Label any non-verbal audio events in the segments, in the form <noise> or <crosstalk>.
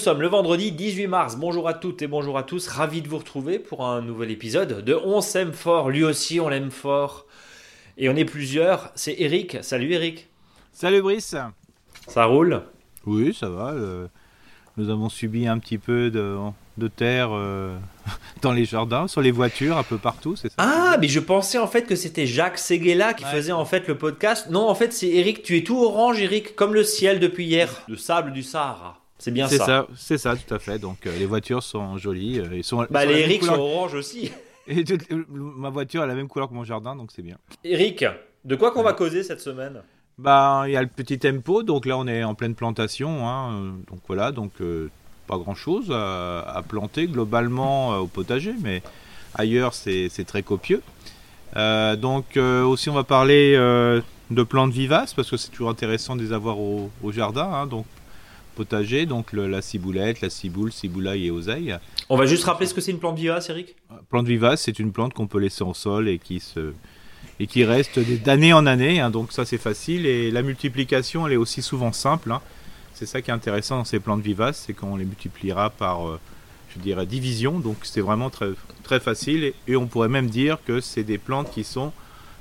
sommes le vendredi 18 mars. Bonjour à toutes et bonjour à tous. Ravi de vous retrouver pour un nouvel épisode de On s'aime fort. Lui aussi, on l'aime fort. Et on est plusieurs. C'est Eric. Salut Eric. Salut Brice. Ça roule? Oui, ça va. euh, nous avons subi un petit peu de, de terre euh, <laughs> dans les jardins, sur les voitures, un peu partout, c'est ça? Ah, mais je pensais en fait que c'était Jacques Seguela qui Ouais. faisait en fait le podcast. Non, en fait, c'est Eric. Tu es tout orange, Eric, comme le ciel depuis hier. Le sable du Sahara. C'est bien ça. ça, c'est ça, tout à fait. Donc euh, les voitures sont jolies. euh, ils sont, Bah, sont les Eric sont orange aussi. <laughs> Et euh, ma voiture a la même couleur que mon jardin, donc c'est bien. Eric, de quoi qu'on va causer cette semaine? Bah, il y a le petit tempo, donc là on est en pleine plantation, hein, euh, donc voilà, donc euh, pas grand chose à, à planter globalement au potager, mais ailleurs c'est très copieux. Donc aussi on va parler de plantes vivaces parce que c'est toujours intéressant de les avoir au, au jardin, hein, donc potager, donc le- la ciboulette, la ciboule, ciboulaille et oseille. On va juste rappeler ce que c'est une plante vivace, Eric? Plante vivace, c'est une plante qu'on peut laisser en sol et qui se et qui reste d'année en année. hein, donc ça c'est facile et la multiplication elle est aussi souvent simple. hein. C'est ça qui est intéressant dans ces plantes vivaces, c'est qu'on les multipliera par euh, je dirais division. Donc c'est vraiment très très facile et, et on pourrait même dire que c'est des plantes qui sont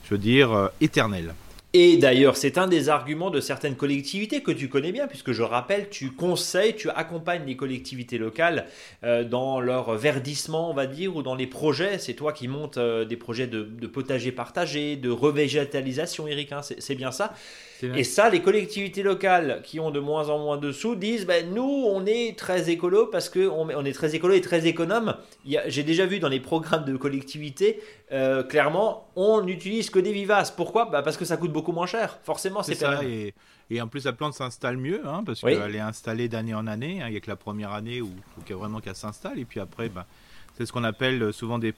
je veux dire euh, éternelles. Et d'ailleurs, c'est un des arguments de certaines collectivités que tu connais bien, puisque je rappelle, tu conseilles, tu accompagnes les collectivités locales euh, dans leur verdissement, on va dire, ou dans les projets. C'est toi qui montes euh, des projets de, potager partagé, de revégétalisation, Eric, hein, c'est bien ça. Et ça, les collectivités locales qui ont de moins en moins de sous disent ben, nous, on est très écolo parce qu'on on est très écolo et très économe. J'ai déjà vu dans les programmes de collectivités, euh, clairement, on n'utilise que des vivaces. Pourquoi? Bah, Parce que ça coûte beaucoup moins cher. Forcément, C'est ça, et, et en plus la plante s'installe mieux, hein, parce Oui. qu'elle est installée d'année en année. hein. Il n'y a que la première année où il faut vraiment qu'elle s'installe, et puis après, ben, c'est ce qu'on appelle euh, souvent des,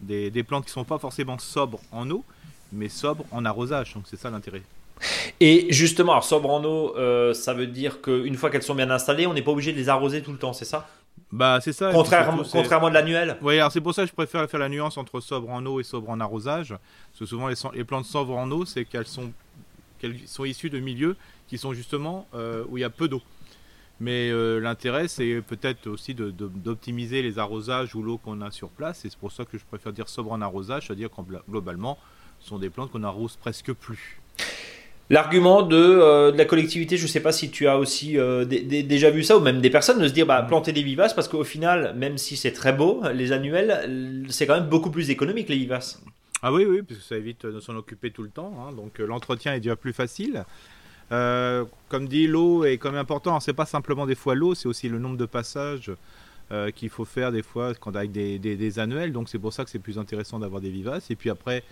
des, des plantes qui ne sont pas forcément sobres en eau, mais sobres en arrosage. Donc c'est ça l'intérêt. Et justement, alors, sobre en eau, euh, ça veut dire qu'une fois qu'elles sont bien installées, on n'est pas obligé de les arroser tout le temps, c'est ça? Bah c'est ça. Contrairement, surtout, c'est- contrairement de l'annuel? Oui, alors c'est pour ça que je préfère faire la nuance entre sobre en eau et sobre en arrosage. Parce que souvent, les, les plantes sobres en eau, c'est qu'elles sont, qu'elles sont issues de milieux qui sont justement euh, où il y a peu d'eau. Mais euh, l'intérêt, c'est peut-être aussi d'optimiser les arrosages ou l'eau qu'on a sur place. Et c'est pour ça que je préfère dire sobre en arrosage, c'est-à-dire qu'en glo- globalement, ce sont des plantes qu'on arrose presque plus. L'argument de, euh, de la collectivité, je ne sais pas si tu as aussi euh, dé- dé- déjà vu ça, ou même des personnes de se dire bah, planter des vivaces, parce qu'au final, même si c'est très beau, les annuels, c'est quand même beaucoup plus économique les vivaces. Ah oui, oui, parce que ça évite de s'en occuper tout le temps. hein. donc euh, l'entretien est déjà plus facile. Euh, comme dit, l'eau est quand même important. C'est pas simplement des fois l'eau, c'est aussi le nombre de passages euh, qu'il faut faire des fois quand avec des, des- des annuels. Donc c'est pour ça que c'est plus intéressant d'avoir des vivaces. Et puis après,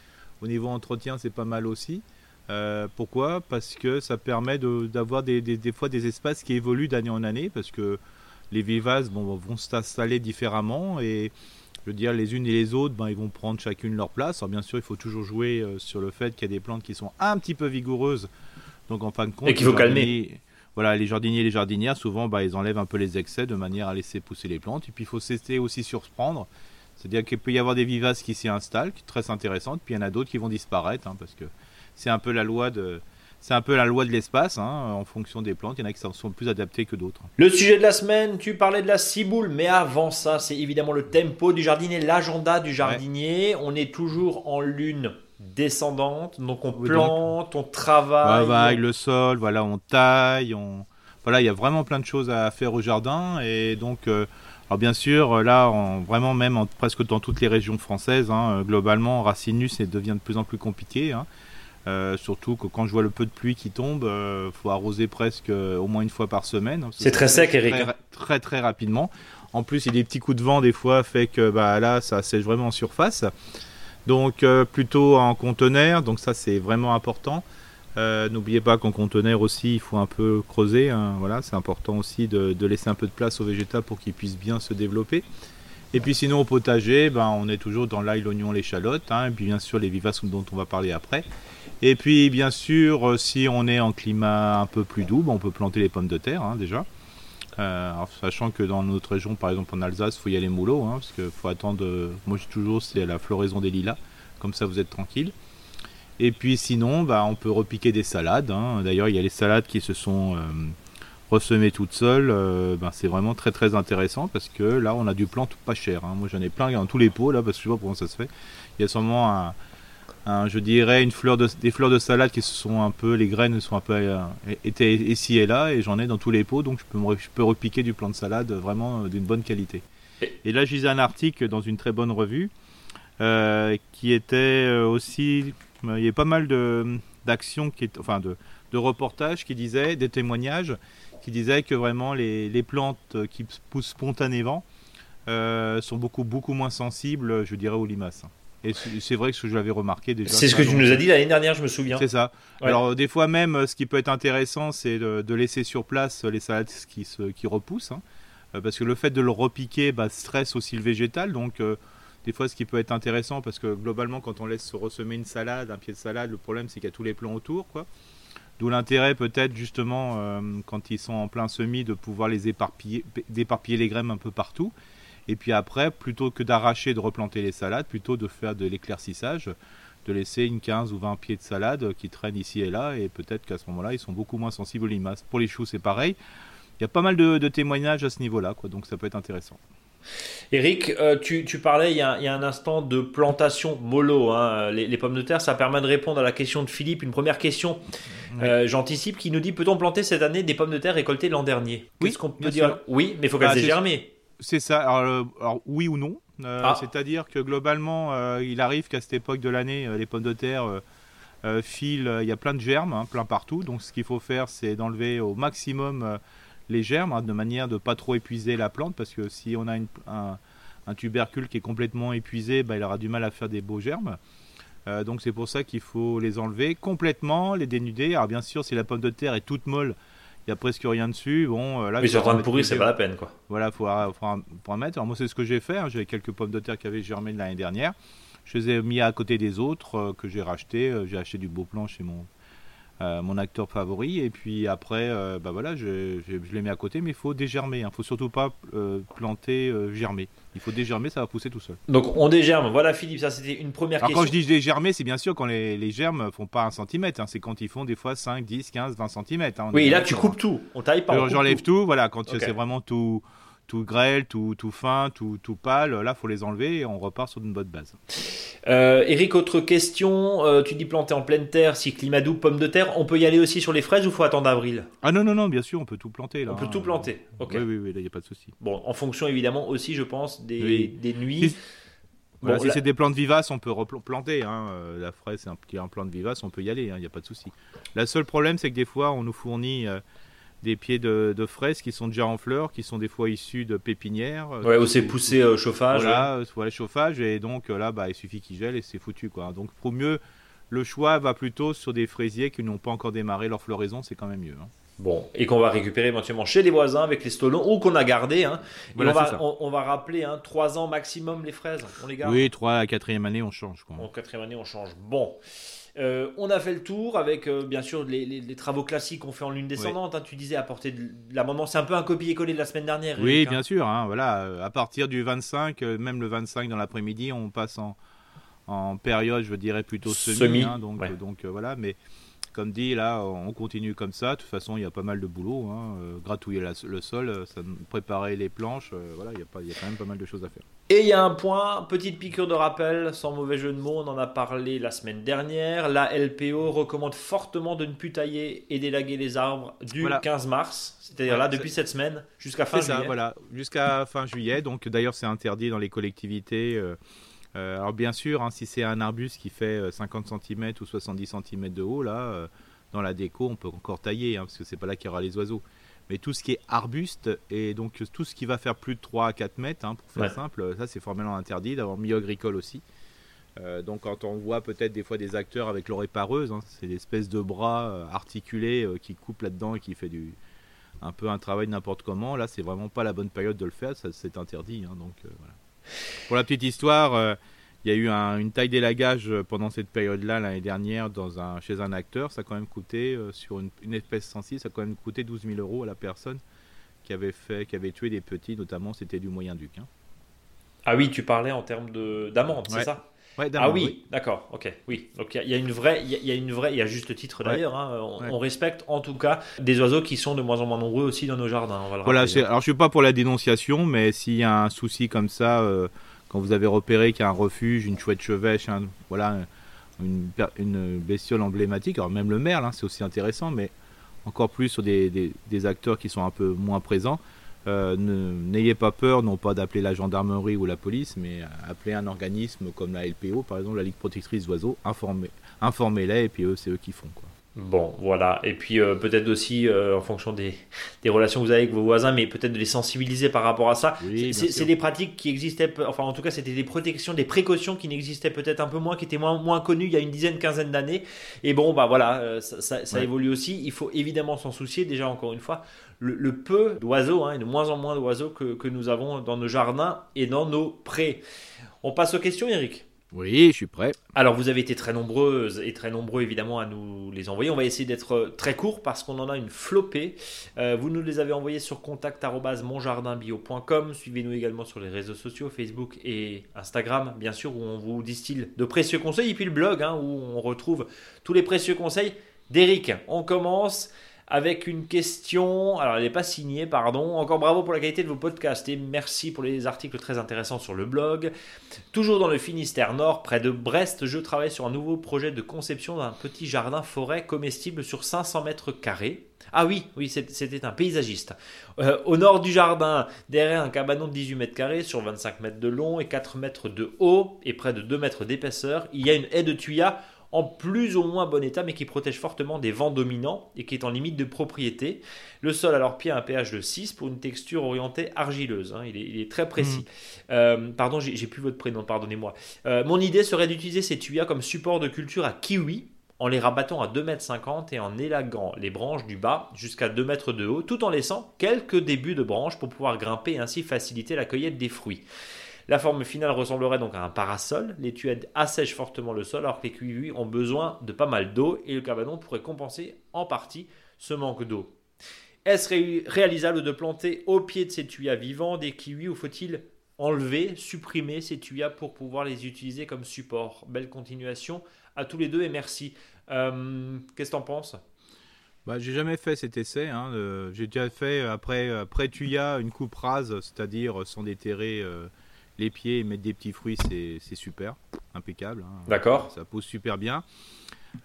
au niveau entretien, c'est pas mal aussi. Euh, pourquoi? Parce que ça permet de- d'avoir des, des- des fois des espaces qui évoluent d'année en année, parce que les vivaces bon, vont s'installer différemment et je veux dire, les unes et les autres, ben, ils vont prendre chacune leur place. Alors bien sûr, il faut toujours jouer euh, sur le fait qu'il y a des plantes qui sont un petit peu vigoureuses. Donc en fin de compte, Et qu'il faut calmer. jardiniers- Voilà, les jardiniers et les jardinières, souvent, bah, ils enlèvent un peu les excès de manière à laisser pousser les plantes. Et puis il faut cesser aussi surprendre. C'est-à-dire qu'il peut y avoir des vivaces qui s'y installent, qui sont très intéressantes, puis il y en a d'autres qui vont disparaître, hein, parce que c'est un peu la loi de, c'est un peu la loi de l'espace, hein, en fonction des plantes. Il y en a qui sont plus adaptés que d'autres. Le sujet de la semaine, tu parlais de la ciboule, mais avant ça, c'est évidemment le tempo du jardinier, l'agenda du jardinier. On est toujours en lune descendante, donc on plante, on travaille. travaille le sol, voilà, on taille, on voilà, il y a vraiment plein de choses à faire au jardin et donc euh, alors bien sûr là en- vraiment même en- presque dans toutes les régions françaises hein, globalement Racinus ça devient de plus en plus compliqué hein. Euh, surtout que quand je vois le peu de pluie qui tombe, euh, faut arroser presque euh, au moins une fois par semaine. C'est très sec, Eric, Très, hein. très très rapidement. En plus, il y a des petits coups de vent des fois, fait que bah là, ça sèche vraiment en surface. Donc euh, plutôt en conteneur, donc ça c'est vraiment important. N'oubliez pas qu'en conteneur aussi, il faut un peu creuser. hein, voilà, c'est important aussi de, de laisser un peu de place au végétal pour qu'il puisse bien se développer. Et puis sinon au potager, ben, on est toujours dans l'ail, l'oignon, l'échalote, hein, et puis bien sûr les vivaces dont on va parler après. Et puis bien sûr, euh, si on est en climat un peu plus doux, ben, on peut planter les pommes de terre hein, déjà. Euh, sachant que dans notre région, par exemple en Alsace, il faut y aller mollo, hein, parce qu'il faut attendre. euh, moi, je dis toujours, c'est la floraison des lilas, comme ça vous êtes tranquille. Et puis sinon, bah, on peut repiquer des salades. hein. D'ailleurs, il y a les salades qui se sont, ressemée toute seule, ben, c'est vraiment très très intéressant parce que là on a du plant pas cher. Hein. Moi j'en ai plein dans tous les pots là parce que je sais pas comment ça se fait. Il y a sûrement un, je dirais une fleur de, des fleurs de salade qui se sont un peu, les graines sont un peu été ici et là et j'en ai dans tous les pots donc je peux, je peux repiquer du plant de salade vraiment d'une bonne qualité. Et là je lisais un article dans une très bonne revue qui était aussi, il y avait pas mal de d'actions, enfin de, de reportages qui disaient, des témoignages qui disaient que vraiment les, plantes qui poussent spontanément euh, sont beaucoup, beaucoup moins sensibles, je dirais, aux limaces. Et c'est vrai que je l'avais remarqué déjà. C'est ce que tu nous as dit l'année dernière, je me souviens. C'est ça. Alors des fois même, ce qui peut être intéressant, c'est de, laisser sur place les salades qui, se, qui repoussent. Hein. Euh, parce que le fait de le repiquer bah, stresse aussi le végétal. Donc euh, des fois, ce qui peut être intéressant, parce que globalement, quand on laisse se ressemer une salade, un pied de salade, le problème c'est qu'il y a tous les plants autour. quoi. D'où l'intérêt peut-être justement euh, quand ils sont en plein semis de pouvoir les éparpiller, d'éparpiller les graines un peu partout. Et puis après, plutôt que d'arracher, de replanter les salades, plutôt de faire de l'éclaircissage, de laisser une 15 ou 20 pieds de salade qui traînent ici et là, et peut-être qu'à ce moment-là, ils sont beaucoup moins sensibles aux limaces. Pour les choux, c'est pareil. Il y a pas mal de, témoignages à ce niveau-là, donc ça peut être intéressant. Eric, euh, tu, parlais il y, a, un instant de plantation mollo, hein, les, pommes de terre. Ça permet de répondre à la question de Philippe. Une première question, euh, j'anticipe, qui nous dit peut-on planter cette année des pommes de terre récoltées l'an dernier? Oui, qu'on peut dire? Oui, mais il faut qu'elles bah, aient germé. C'est ça. Alors, oui ou non euh, ah. C'est-à-dire que globalement, il arrive qu'à cette époque de l'année, les pommes de terre filent. Il y a plein de germes, hein, plein partout. Donc, ce qu'il faut faire, c'est d'enlever au maximum les germes, hein, de manière de pas trop épuiser la plante, parce que si on a un, tubercule qui est complètement épuisé, bah, il aura du mal à faire des beaux germes. Euh, donc c'est pour ça qu'il faut les enlever complètement, les dénuder. Alors bien sûr, si la pomme de terre est toute molle, il y a presque rien dessus. Bon, euh, là, en train de pourrir, c'est pas la peine, quoi. Voilà, faut, faut, en mettre. Alors moi, c'est ce que j'ai fait. Hein. J'avais quelques pommes de terre qui avaient germé l'année dernière. Je les ai mis à côté des autres euh, que j'ai racheté. j'ai acheté du beau plan chez mon euh, mon acteur favori. Et puis après, euh, bah voilà, je, je, l'ai mis à côté, mais il faut dégermer. Il hein. ne faut surtout pas euh, planter germer. Il faut dégermer, ça va pousser tout seul. Donc on dégerme. Voilà Philippe, ça c'était une première Alors, Quand je dis dégermer, c'est bien sûr quand les, les germes font pas un centimètre. Hein. C'est quand ils font des fois 5, 10, 15, 20 centimètres. oui, là tu coupes tout. On taille pas. J'enlève tout. Voilà, quand c'est vraiment tout tout grêle, tout, tout fin, tout, tout pâle, là, faut les enlever et on repart sur une bonne base. Euh, Eric, autre question. Euh, tu dis planter en pleine terre, si climat doux, pommes de terre. On peut y aller aussi sur les fraises ou faut attendre avril? Ah non, non, non, bien sûr, on peut tout planter. Là, on peut tout planter. Ok. Oui, oui, oui, là, il n'y a pas de souci. Bon, en fonction évidemment aussi, je pense, des, des nuits. Si, c'est des plantes vivaces, on peut replanter. Hein. Euh, la fraise, c'est un petit un plante vivace, on peut y aller, il hein, n'y a pas de souci. Le seul problème, c'est que des fois, on nous fournit des pieds de, fraises qui sont déjà en fleurs, qui sont des fois issus de pépinières. Ouais, où c'est poussé au chauffage. Voilà, voilà, chauffage, et donc là, bah, il suffit qu'ils gèlent et c'est foutu. Quoi. Donc pour mieux, le choix va plutôt sur des fraisiers qui n'ont pas encore démarré leur floraison, c'est quand même mieux. Hein. Bon, et qu'on va récupérer éventuellement chez les voisins avec les stolons ou qu'on a gardé. Hein. on, va, on, va, rappeler hein, 3 ans maximum les fraises. On les garde. Oui, 3 à 4 année, on change. En 4 année, on change. Bon. Euh, on a fait le tour avec euh, bien sûr les, travaux classiques qu'on fait en lune descendante. Hein. tu disais apporter de l'amendement, c'est un peu un copier-coller de la semaine dernière. Oui, bien sûr. Hein, voilà, euh, à partir du 25, même le 25 dans l'après-midi, on passe en, période, je dirais plutôt semi. Hein, donc, donc voilà, mais comme dit, là, on continue comme ça. De toute façon, il y a pas mal de boulot. Hein. Euh, gratouiller le sol, euh, ça, préparer les planches. Euh, voilà, il y, a pas, il y, a quand même pas mal de choses à faire. Et il y a un point, petite piqûre de rappel, sans mauvais jeu de mots, on en a parlé la semaine dernière. La LPO recommande fortement de ne plus tailler et délaguer les arbres du 15 mars. C'est-à-dire là, depuis cette semaine, jusqu'à fin juillet. Ça, voilà, jusqu'à fin juillet. Donc d'ailleurs, c'est interdit dans les collectivités. Euh, alors bien sûr, hein, si c'est un arbuste qui fait 50 euh, cm ou 70 cm de haut, là, euh, dans la déco, on peut encore tailler, hein, parce que c'est pas là qu'il y aura les oiseaux. Mais tout ce qui est arbuste, et donc tout ce qui va faire plus de 3 à 4 mètres, hein, pour faire simple, ça c'est formellement interdit, d'avoir milieu agricole aussi. donc quand on voit peut-être des fois des acteurs avec l'oreille pareuse, c'est l'espèce de bras articulé qui coupe là-dedans et qui fait du, un peu un travail n'importe comment, là c'est vraiment pas la bonne période de le faire, c'est interdit. donc voilà. Pour la petite histoire, euh, il y a eu une taille d'élagage pendant cette période-là l'année dernière dans un, chez un acteur. Ça a quand même coûté, euh, sur une, espèce sensible, ça a quand même coûté 12 000 euros à la personne qui avait, fait, qui avait tué des petits, notamment c'était du Moyen-Duc. Hein. Ah oui, tu parlais en termes d'amende, c'est ça? Ah oui, d'accord, ok, oui. Donc il y, a une vraie, il y, a une vraie, il y a juste titre d'ailleurs. Hein, on, respecte en tout cas des oiseaux qui sont de moins en moins nombreux aussi dans nos jardins. voilà, alors je suis pas pour la dénonciation, mais s'il y a un souci comme ça, euh, quand vous avez repéré qu'il y a un refuge, une chouette chevêche, voilà, une, une, bestiole emblématique, alors même le merle, hein, c'est aussi intéressant, mais encore plus sur des, des acteurs qui sont un peu moins présents. Euh, n'ayez pas peur, non pas d'appeler la gendarmerie ou la police, mais appeler un organisme comme la LPO, par exemple la Ligue protectrice d'oiseaux, informez-les et puis eux, c'est eux qui font. Quoi. Bon, voilà. Et puis euh, peut-être aussi, euh, en fonction des, relations que vous avez avec vos voisins, mais peut-être de les sensibiliser par rapport à ça. c'est des pratiques qui existaient, enfin en tout cas c'était des protections, des précautions qui n'existaient peut-être un peu moins, qui étaient moins, moins connues il y a une dizaine, quinzaine d'années. Et bon, bah voilà, euh, ça, évolue aussi. Il faut évidemment s'en soucier. Déjà, encore une fois, le, peu d'oiseaux, hein, et de moins en moins d'oiseaux que, que nous avons dans nos jardins et dans nos prés. On passe aux questions, Eric? Oui, je suis prêt. Alors, vous avez été très nombreuses et très nombreux évidemment à nous les envoyer. On va essayer d'être très court parce qu'on en a une flopée. Euh, vous nous les avez envoyés sur contact@monjardinbio.com. Suivez-nous également sur les réseaux sociaux, Facebook et Instagram, bien sûr, où on vous distille de précieux conseils. Et puis le blog, hein, où on retrouve tous les précieux conseils d'Eric. On commence avec une question. Alors, elle n'est pas signée, pardon. Encore bravo pour la qualité de vos podcasts et merci pour les articles très intéressants sur le blog. Toujours dans le Finistère Nord, près de Brest, je travaille sur un nouveau projet de conception d'un petit jardin forêt comestible sur 500 mètres carrés. Ah oui, oui, c'était un paysagiste. Euh, au nord du jardin, derrière un cabanon de 18 mètres carrés sur 25 mètres de long et 4 mètres de haut et près de 2 mètres d'épaisseur, il y a une haie de tuyas en plus ou moins bon état, mais qui protège fortement des vents dominants et qui est en limite de propriété. Le sol à leurs pieds a un pH de 6 pour une texture orientée argileuse. Hein. il, est, très précis. Mm. Euh, pardon, j'ai plus votre prénom, pardonnez-moi. Euh, mon idée serait d'utiliser ces tuyas comme support de culture à kiwi en les rabattant à 2,50 m et en élaguant les branches du bas jusqu'à 2 m de haut, tout en laissant quelques débuts de branches pour pouvoir grimper et ainsi faciliter la cueillette des fruits. La forme finale ressemblerait donc à un parasol. Les tuettes assèchent fortement le sol alors que les kiwis ont besoin de pas mal d'eau et le cabanon pourrait compenser en partie ce manque d'eau. Est-ce réalisable de planter au pied de ces tuyas vivants des kiwis ou faut-il enlever, supprimer ces tuyas pour pouvoir les utiliser comme support? Belle continuation à tous les deux et merci. Euh, qu'est-ce que tu en penses? Bah, j'ai jamais fait cet essai. Hein, j'ai déjà fait après, après tuya une coupe rase, c'est-à-dire sans déterrer euh, les pieds et mettre des petits fruits, c'est super, impeccable. Hein. D'accord. Ça pose super bien.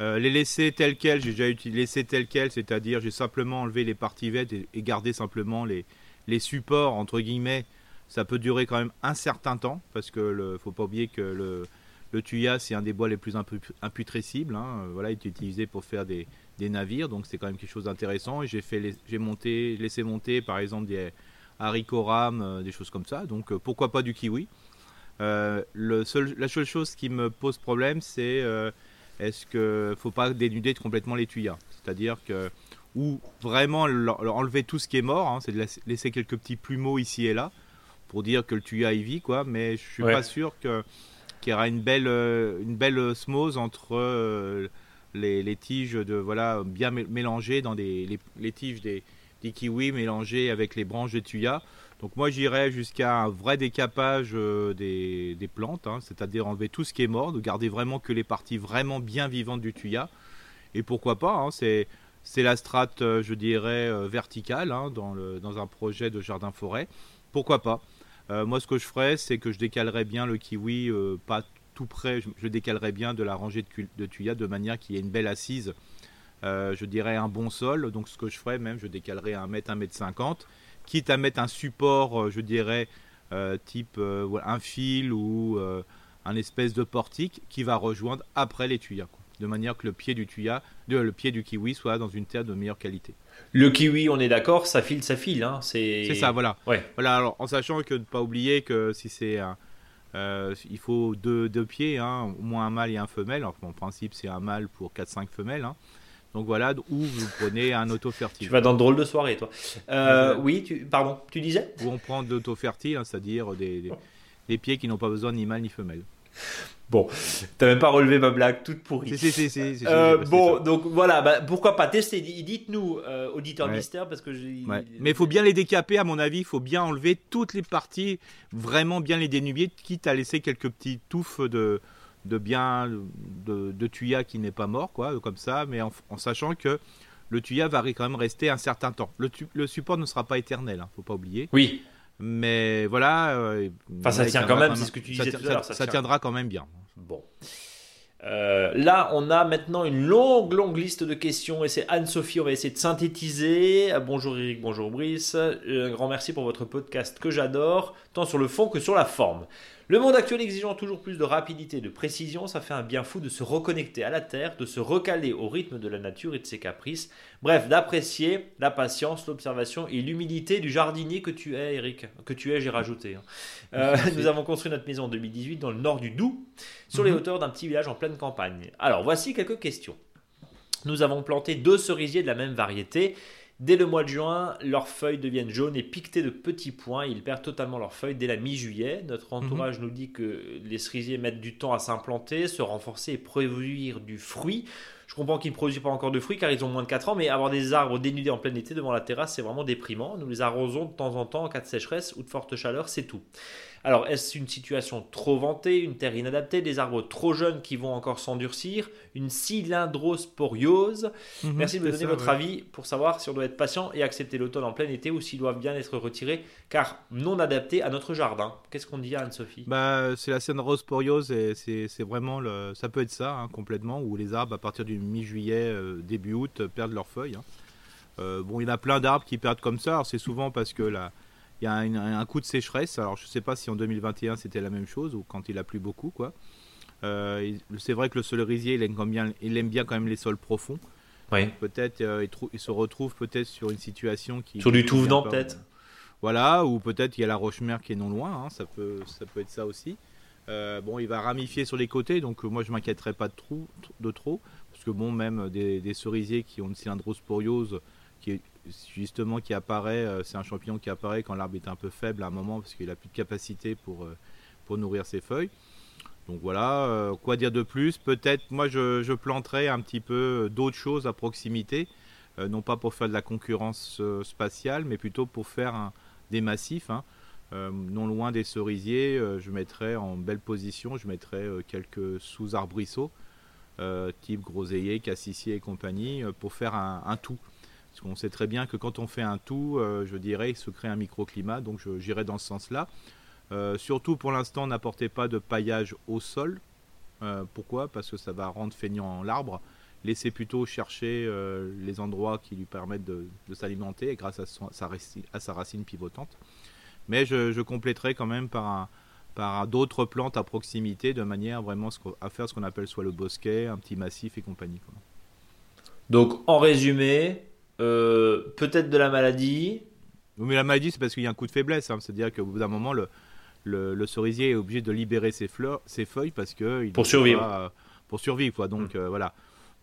Euh, les laisser tels quels, j'ai déjà utilisé tels quels, c'est-à-dire j'ai simplement enlevé les parties vertes et, gardé simplement les, les supports, entre guillemets. Ça peut durer quand même un certain temps, parce que ne faut pas oublier que le, le tuya, c'est un des bois les plus imputrescibles. Hein. Voilà, il est utilisé pour faire des, des navires, donc c'est quand même quelque chose d'intéressant. Et j'ai fait, j'ai monté, laissé monter, par exemple, des, haricots euh, des choses comme ça. Donc euh, pourquoi pas du kiwi euh, le seul, La seule chose qui me pose problème, c'est est-ce qu'il faut pas dénuder complètement les tuyas? C'est-à-dire que ou vraiment enlever tout ce qui est mort, hein, c'est de laisser quelques petits plumeaux ici et là pour dire que le tuya y vit, quoi. Mais je suis pas sûr que qu'il y aura une belle une belle osmose entre les, tiges de voilà bien mélangées dans des les tiges des, des kiwis mélangés avec les branches de tuya. Donc moi j'irais jusqu'à un vrai décapage euh, des, plantes, hein, c'est-à-dire enlever tout ce qui est mort, de garder vraiment que les parties vraiment bien vivantes du tuya. Et pourquoi pas, hein, c'est, la strate, euh, je dirais, euh, verticale hein, dans, un projet de jardin-forêt. Pourquoi pas Moi ce que je ferais, c'est que je décalerais bien le kiwi, pas tout près, je, je, décalerais bien de la rangée de, de tuya de manière qu'il y ait une belle assise euh, je dirais un bon sol. Donc ce que je ferais même, je décalerais un mètre, un mètre cinquante, quitte à mettre un support, euh, je dirais, euh, type un fil ou un espèce de portique qui va rejoindre après les tuyas. de manière que le pied du tuya, le pied du kiwi soit dans une terre de meilleure qualité. Le kiwi, on est d'accord, ça file, ça file. Hein, c'est ça, voilà. Ouais. Voilà, alors, en sachant que ne pas oublier que si c'est un, il faut deux, deux pieds, hein, au moins un mâle et un femelle. Alors, en principe, c'est un mâle pour 4-5 femelles. Hein. Donc voilà, où vous prenez un auto-fertile. Tu vas dans de drôle de soirée, toi. Euh, oui, tu, pardon, tu disais? Où on prend d'auto-fertile, hein, c'est-à-dire des, des, pieds qui n'ont pas besoin ni mâle ni femelle. Bon, t'as même pas relevé ma blague toute pourrie. Si, si, si, euh, bon, donc voilà, bah, pourquoi pas tester Dites-nous, euh, auditeur mystère, parce que j'ai. Mais il faut bien les décaper, à mon avis. Il faut bien enlever toutes les parties, vraiment bien les dénubier, quitte à laisser quelques petits touffes de, de bien de, de tuya qui n'est pas mort, quoi, comme ça, mais en, sachant que le tuya va quand même rester un certain temps. Le, le support ne sera pas éternel, hein, faut pas oublier. Oui. Mais voilà. Euh, enfin, ça tient quand même, c'est ce que tu disais ça, tout à l'heure. Ça, tiendra quand même bien. Bon. Euh, là, on a maintenant une longue, longue liste de questions et c'est Anne-Sophie. On va essayer de synthétiser. Bonjour Eric, bonjour Brice. Un grand merci pour votre podcast que j'adore, tant sur le fond que sur la forme. Le monde actuel exigeant toujours plus de rapidité, de précision, ça fait un bien fou de se reconnecter à la Terre, de se recaler au rythme de la nature et de ses caprices. Bref, d'apprécier la patience, l'observation et l'humilité du jardinier que tu es, Eric. Que tu es, j'ai rajouté. Hein. Euh, <laughs> nous avons construit notre maison en 2018 dans le nord du Doubs, sur les mhm. hauteurs d'un petit village en pleine campagne. Alors, voici quelques questions. Nous avons planté deux cerisiers de la même variété Dès le mois de juin, leurs feuilles deviennent jaunes et piquetées de petits points. Ils perdent totalement leurs feuilles dès la mi-juillet. Notre mhm. entourage nous dit que les cerisiers mettent du temps à s'implanter, se renforcer et produire du fruit. Je comprends qu'ils ne produisent pas encore de fruits car ils ont moins de 4 ans, mais avoir des arbres dénudés en plein été devant la terrasse, c'est vraiment déprimant. Nous les arrosons de temps en temps en cas de sécheresse ou de forte chaleur, c'est tout. Alors, est-ce une situation trop vantée, une terre inadaptée, des arbres trop jeunes qui vont encore s'endurcir, une cylindrosporiose mhm, Merci de me donner votre avis pour savoir si on doit être patient et accepter l'automne en plein été ou s'ils doivent bien être retirés car non adaptés à notre jardin. Qu'est-ce qu'on dit à Anne-Sophie? Bah, C'est la cylindrosporiose et c'est vraiment le... ça peut être ça hein, complètement, où les arbres à partir du mi-juillet, euh, début août, perdent leurs feuilles. Hein. Euh, bon, il y en a plein d'arbres qui perdent comme ça. C'est souvent parce que la, il y a un, coup de sécheresse. Alors je ne sais pas si en 2021 c'était la même chose ou quand il a plu beaucoup quoi. Euh, c'est vrai que le cerisier il aime bien, il aime bien quand même les sols profonds. Oui. Peut-être euh, il, se retrouve peut-être sur une situation qui sur du tout peut-être? Voilà, ou peut-être il y a la roche-mère qui est non loin. Hein, ça peut ça peut être ça aussi. Euh, bon, il va ramifier sur les côtés, donc moi je m'inquiéterai pas de trop, de trop, parce que bon, même des, des cerisiers qui ont une cylindrosporiose, qui est justement qui apparaît, euh, c'est un champignon qui apparaît quand l'arbre est un peu faible à un moment parce qu'il a plus de capacité pour, euh, pour nourrir ses feuilles. Donc voilà, euh, quoi dire de plus? Peut-être, moi je, planterais un petit peu d'autres choses à proximité, non pas pour faire de la concurrence spatiale, mais plutôt pour faire des massifs. Hein. non loin des cerisiers, je mettrais en belle position, je mettrais quelques sous-arbrisseaux, type groseillier, cassissier et compagnie, pour faire un tout. Parce qu'on sait très bien que quand on fait un tout, euh, je dirais, il se crée un microclimat, donc j'irai dans ce sens-là. Euh, surtout pour l'instant, n'apportez pas de paillage au sol. Euh, pourquoi? Parce que ça va rendre feignant l'arbre. Laissez plutôt chercher les endroits qui lui permettent de, s'alimenter grâce à, sa racine, pivotante. Mais je, compléterai quand même par, par d'autres plantes à proximité de manière vraiment à faire ce qu'on appelle soit le bosquet, un petit massif et compagnie. Donc en résumé, euh, peut-être de la maladie. Oui, mais la maladie, c'est parce qu'il y a un coup de faiblesse. Hein. C'est-à-dire qu'au bout d'un moment, le, le, cerisier est obligé de libérer ses, fleurs, ses feuilles parce que. pour survivre. pour survivre, quoi. Donc, mm. euh, voilà.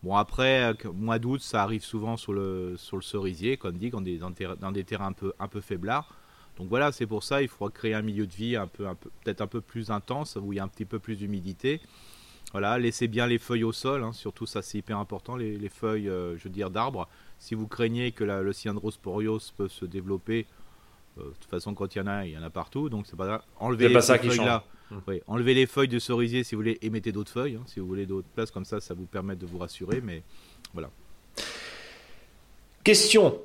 Bon, après, mois d'août, ça arrive souvent sur le, sur le cerisier, comme dit, dans des, dans des terrains un peu, un peu faiblards. Donc voilà, c'est pour ça il faudra créer un milieu de vie un peu, un peu peut-être un peu plus intense, où il y a un petit peu plus d'humidité. Voilà, laissez bien les feuilles au sol, hein. surtout ça c'est hyper important, les, les feuilles, euh, je veux dire, d'arbres. Si vous craignez que la, le cyanidrosporiose peut se développer, euh, de toute façon quand il y en a, il y en a partout, donc c'est pas enlever les feuilles là. Hum. enlevez les feuilles de cerisier si vous voulez, et mettez d'autres feuilles, hein, si vous voulez d'autres places comme ça, ça vous permet de vous rassurer, mais voilà. Question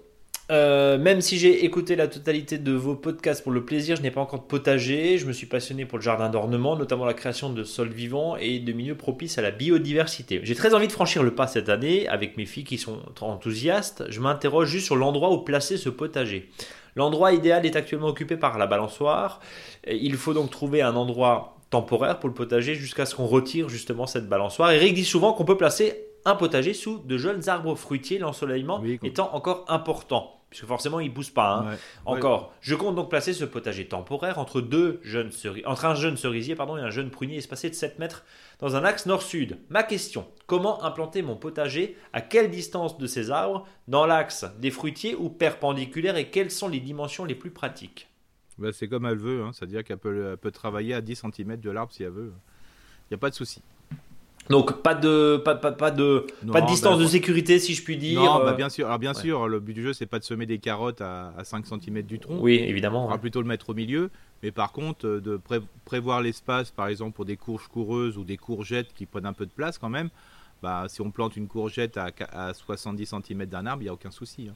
euh, même si j'ai écouté la totalité de vos podcasts pour le plaisir, je n'ai pas encore de potager. Je me suis passionné pour le jardin d'ornement, notamment la création de sols vivants et de milieux propices à la biodiversité. J'ai très envie de franchir le pas cette année avec mes filles qui sont enthousiastes. Je m'interroge juste sur l'endroit où placer ce potager. L'endroit idéal est actuellement occupé par la balançoire. Il faut donc trouver un endroit temporaire pour le potager jusqu'à ce qu'on retire justement cette balançoire. Eric dit souvent qu'on peut placer un potager sous de jeunes arbres fruitiers, l'ensoleillement étant encore important puisque forcément il pousse pas. Hein. Encore. Je compte donc placer ce potager temporaire entre deux jeunes entre un jeune cerisier pardon, et un jeune prunier espacé de 7 mètres dans un axe nord-sud. Ma question comment implanter mon potager? À quelle distance de ces arbres? Dans l'axe des fruitiers ou perpendiculaire? Et quelles sont les dimensions les plus pratiques? Bah, C'est comme elle veut, hein. c'est-à-dire qu'elle peut, peut, travailler à 10 cm de l'arbre si elle veut. Il n'y a pas de souci. Donc pas de pas, pas, pas de pas de distance bah, de sécurité si je puis dire. Non, bah, bien sûr. Alors bien sûr, le but du jeu c'est pas de semer des carottes à, 5 cm du tronc. Oui, évidemment. On va plutôt le mettre au milieu. Mais par contre, euh, de prévoir l'espace, par exemple pour des courges coureuses ou des courgettes qui prennent un peu de place quand même. Bah, si on plante une courgette à, à 70 cm d'un arbre, il n'y a aucun souci. Hein.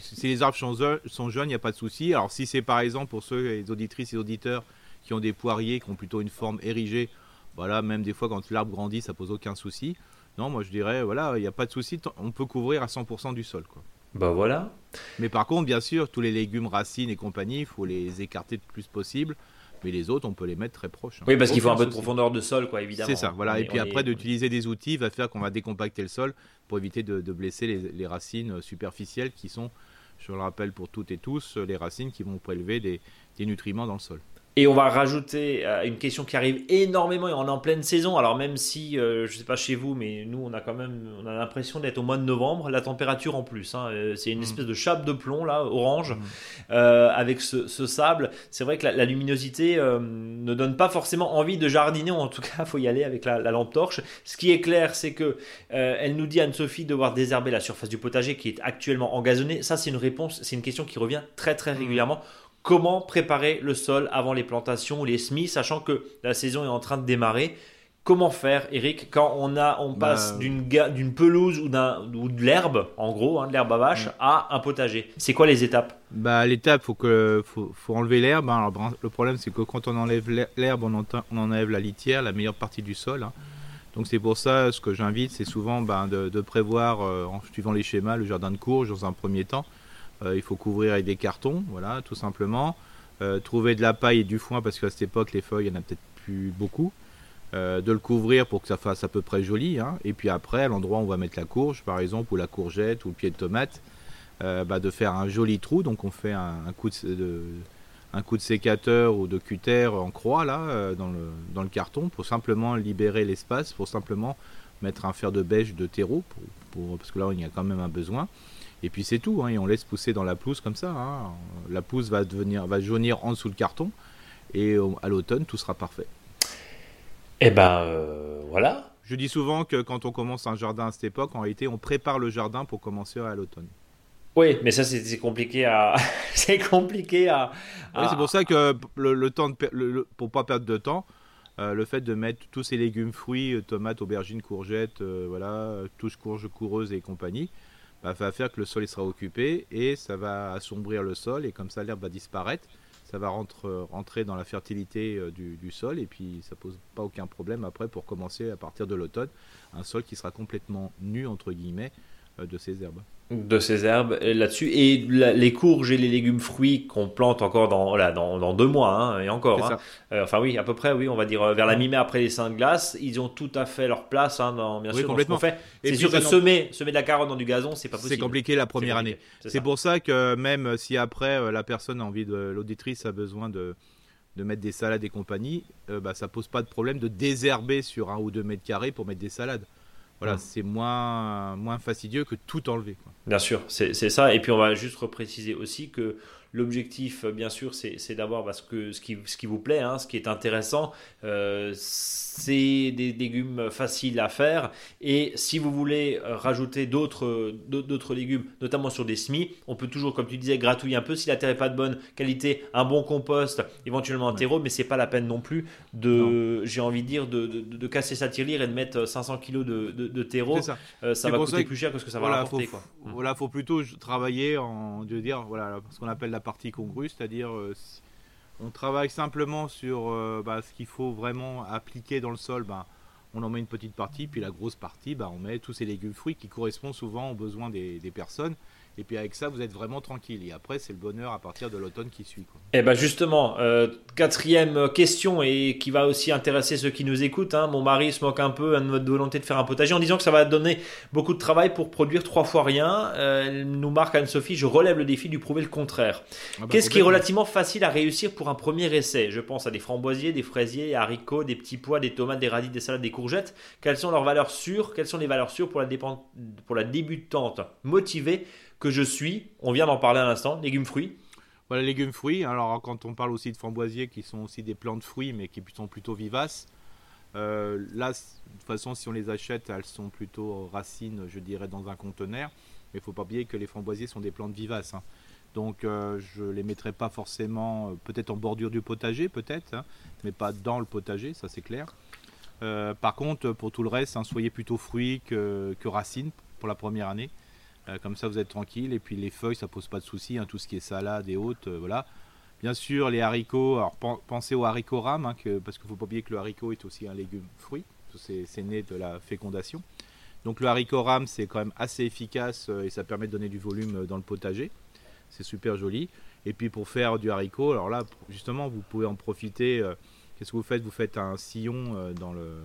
Si les arbres sont, jeunes, il n'y a pas de souci. Alors si c'est par exemple pour ceux, les auditrices et auditeurs qui ont des poiriers qui ont plutôt une forme érigée, voilà, même des fois quand l'arbre grandit, ça pose aucun souci. Non, moi je dirais, voilà, il n'y a pas de souci, on peut couvrir à 100% du sol. Quoi. Bah voilà. Mais par contre, bien sûr, tous les légumes, racines et compagnie, il faut les écarter le plus possible. Mais les autres, on peut les mettre très proches. Hein. Oui, parce qu'il faut un peu de profondeur de sol, quoi, évidemment. C'est ça, voilà. et puis après, d'utiliser des outils va faire qu'on va décompacter le sol pour éviter de, blesser les, racines superficielles qui sont, je le rappelle pour toutes et tous, les racines qui vont prélever des nutriments dans le sol. Et on va rajouter euh, une question qui arrive énormément et on est en pleine saison. Alors même si, euh, je ne sais pas chez vous, mais nous on a quand même, on a l'impression d'être au mois de novembre, la température en plus. Hein. Euh, c'est une mm. espèce de chape de plomb là, orange, mm. avec ce, sable. C'est vrai que la, luminosité ne donne pas forcément envie de jardiner, ou en tout cas, il faut y aller avec la, lampe torche. Ce qui est clair, c'est que elle nous dit Anne-Sophie devoir désherber la surface du potager qui est actuellement engazonnée. Ça, c'est une réponse, c'est une question qui revient très très mm. régulièrement comment préparer le sol avant les plantations ou les semis, sachant que la saison est en train de démarrer. Comment faire, Eric, quand on, a, on passe bah, d'une pelouse ou, ou de l'herbe, en gros, hein, de l'herbe à vache, à un potager? C'est quoi les étapes? Bah, L'étape, faut que faut, faut enlever l'herbe. Hein. le problème, c'est que quand on enlève l'herbe, on, on, enlève la litière, la meilleure partie du sol. Hein. Donc c'est pour ça, ce que j'invite, c'est souvent ben, de, prévoir, euh, en suivant les schémas, le jardin de courge dans un premier temps. Euh, il faut couvrir avec des cartons, voilà, tout simplement. Euh, trouver de la paille et du foin parce qu'à cette époque, les feuilles, il n'y en a peut-être plus beaucoup. Euh, de le couvrir pour que ça fasse à peu près joli. Hein. Et puis après, à l'endroit où on va mettre la courge, par exemple, ou la courgette, ou le pied de tomate, bah, de faire un joli trou. Donc on fait un, coup, de, sécateur ou de cutter en croix là, dans, le, carton, pour simplement libérer l'espace, pour simplement mettre un fer de bêche de terreau, parce que là, il y a quand même un besoin. Et puis c'est tout, hein, et on laisse pousser dans la pelouse comme ça. Hein. La pelouse va, devenir, va jaunir en dessous le carton, et à l'automne, tout sera parfait. Eh ben euh, voilà. Je dis souvent que quand on commence un jardin à cette époque, en réalité, on prépare le jardin pour commencer à l'automne. Oui, mais ça c'est compliqué à c'est compliqué à. <laughs> c'est pour ça que le, temps de, le, pour pas perdre de temps, euh, le fait de mettre tous ces légumes, fruits, euh, tomates, aubergines, courgettes, voilà, touches courges coureuses et compagnie, bah, va faire que le sol sera occupé et ça va assombrir le sol et comme ça l'herbe va disparaître. Ça va rentrer dans la fertilité euh, du, du, sol et puis ça pose pas aucun problème après pour commencer à partir de l'automne un sol qui sera complètement nu entre guillemets de ces herbes de ces herbes là-dessus. Et les courges et les légumes fruits qu'on plante encore dans, dans, dans, deux mois, hein, et encore. Hein. Euh, enfin oui, à peu près, oui, on va dire euh, vers la mi-mai après les seins de glace, ils ont tout à fait leur place, hein, dans, bien sûr, complètement. fait. C'est sûr que semer, semer de la carotte dans du gazon, c'est pas possible. C'est compliqué la première année. C'est pour ça que même si après euh, la personne a envie de, l'auditrice a besoin de de mettre des salades et compagnie, bah, ça pose pas de problème de désherber sur un ou deux mètres carrés pour mettre des salades. Voilà, c'est moins, moins fastidieux que tout enlever. Bien sûr, c'est ça. Et puis on va juste repréciser aussi que L'objectif, bien sûr, c'est d'avoir que ce qui, ce qui vous plaît, hein, ce qui est intéressant, euh, c'est des légumes faciles à faire. Et si vous voulez rajouter d'autres légumes, notamment sur des semis, on peut toujours, comme tu disais, gratouiller un peu. Si la terre n'est pas de bonne qualité, un bon compost, éventuellement un terreau, mais c'est pas la peine non plus de, j'ai envie de dire, de, de, casser sa tirelire et de mettre 500 kg de, terreau. Ça, euh, ça va coûter plus cher que ce que ça va rapporter. Faut, Voilà, faut plutôt travailler en, de dire, voilà, ce qu'on appelle la partie congrue, c'est-à-dire euh, on travaille simplement sur euh, bah, ce qu'il faut vraiment appliquer dans le sol. Bah, on en met une petite partie, puis la grosse partie, bah, on met tous ces légumes fruits qui correspondent souvent aux besoins des, des personnes. Et puis avec ça, vous êtes vraiment tranquille. Et après, c'est le bonheur à partir de l'automne qui suit. Quoi. Et eh ben justement, euh, quatrième question et qui va aussi intéresser ceux qui nous écoutent. Hein. Mon mari se moque un peu de notre volonté de faire un potager en disant que ça va donner beaucoup de travail pour produire trois fois rien. Euh, elle nous marque Anne-Sophie, je relève le défi du prouver le contraire. Ah bah, Qu'est-ce qui est relativement facile à réussir pour un premier essai? Je pense à des framboisiers, des fraisiers, haricots, des petits pois, des tomates, des radis, des salades, des courgettes. Quelles sont leurs valeurs sûres? Quelles sont les valeurs sûres pour la, pour la débutante motivée que je suis. On vient d'en parler à l'instant, légumes fruits. Voilà, légumes fruits. Alors, quand on parle aussi de framboisiers, qui sont aussi des plantes fruits, mais qui sont plutôt vivaces, là, de toute façon, si on les achète, elles sont plutôt racines, je dirais, dans un conteneur. Mais il faut pas oublier que les framboisiers sont des plantes vivaces. Hein. Donc je les mettrai pas forcément, peut-être en bordure du potager, peut-être, hein, mais pas dans le potager, ça c'est clair. par contre, pour tout le reste, hein, soyez plutôt fruits que, que racines pour la première année. Euh, comme ça, vous êtes tranquille. Et puis les feuilles, ça pose pas de soucis. Hein, tout ce qui est salade et autres, euh, voilà. Bien sûr, les haricots. Alors pensez aux haricots rames, hein, parce qu'il ne faut pas oublier que le haricot est aussi un légume fruit. C'est né de la fécondation. Donc le haricot rame, c'est quand même assez efficace euh, et ça permet de donner du volume dans le potager. C'est super joli. Et puis pour faire du haricot, alors là, justement, vous pouvez en profiter. Qu'est-ce que vous faites? Vous faites un sillon dans le,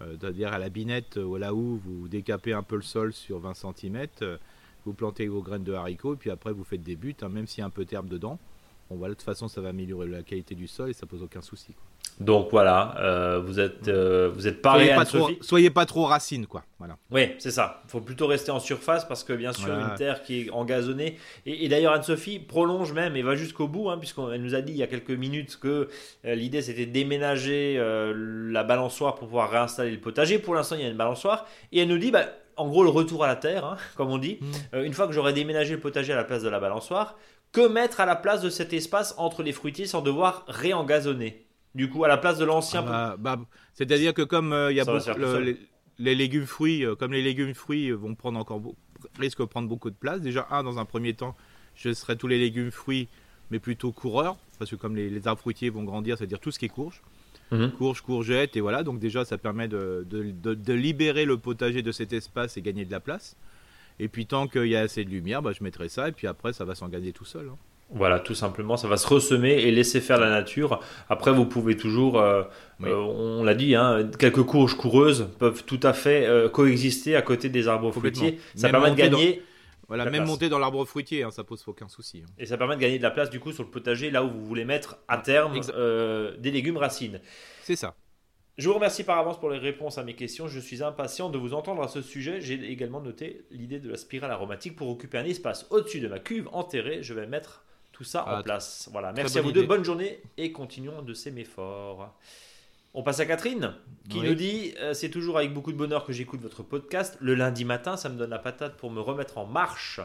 c'est-à-dire à la binette, euh, là où vous décapez un peu le sol sur 20 cm, euh, vous plantez vos graines de haricots, et puis après vous faites des buts, hein, même s'il y a un peu d'herbe dedans. Bon, voilà, de toute façon, ça va améliorer la qualité du sol et ça pose aucun souci. Donc voilà, euh, vous êtes euh, vous êtes pareil soyez pas, trop, soyez pas trop racine quoi. Voilà. Oui, c'est ça. Il faut plutôt rester en surface parce que bien sûr une terre qui est engazonnée et, d'ailleurs Anne-Sophie prolonge même et va jusqu'au bout hein, puisqu'elle nous a dit il y a quelques minutes que euh, l'idée c'était déménager la balançoire pour pouvoir réinstaller le potager. Pour l'instant il y a une balançoire et elle nous dit bah, en gros le retour à la terre, hein, <laughs> comme on dit. Mm. une fois que j'aurai déménagé le potager à la place de la balançoire, que mettre à la place de cet espace entre les fruitiers sans devoir réengazonner du coup, à la place de l'ancien. Ah bah, bah, c'est-à-dire que comme euh, il y a beaucoup, les, légumes fruits, euh, comme les légumes fruits vont prendre encore risquent de prendre beaucoup de place. Déjà, un, dans un premier temps, je serai tous les légumes fruits, mais plutôt coureurs, parce que comme les, arbres fruitiers vont grandir, c'est-à-dire tout ce qui est courge. Mhm. Courge, courgette, et voilà. Donc déjà, ça permet de, de, libérer le potager de cet espace et gagner de la place. Et puis tant qu'il y a assez de lumière, bah, je mettrai ça, et puis après, ça va s'engager tout seul. Hein. Voilà, tout simplement, ça va se ressemer et laisser faire la nature. Après, vous pouvez toujours, euh, euh, on l'a dit, hein, quelques courges coureuses peuvent tout à fait euh, coexister à côté des arbres fruitiers. Ça permet de gagner. Voilà, même monter dans l'arbre fruitier, hein, ça pose aucun souci. Hein. Et ça permet de gagner de la place du coup sur le potager, là où vous voulez mettre à terme des légumes racines. C'est ça. Je vous remercie par avance pour les réponses à mes questions. Je suis impatient de vous entendre à ce sujet. J'ai également noté l'idée de la spirale aromatique pour occuper un espace au-dessus de ma cuve enterrée. Je vais mettre tout ça en ah, place. Voilà, merci à vous deux, bonne journée et continuons de s'aimer fort. On passe à Catherine qui nous dit euh, C'est toujours avec beaucoup de bonheur que j'écoute votre podcast. Le lundi matin, ça me donne la patate pour me remettre en marche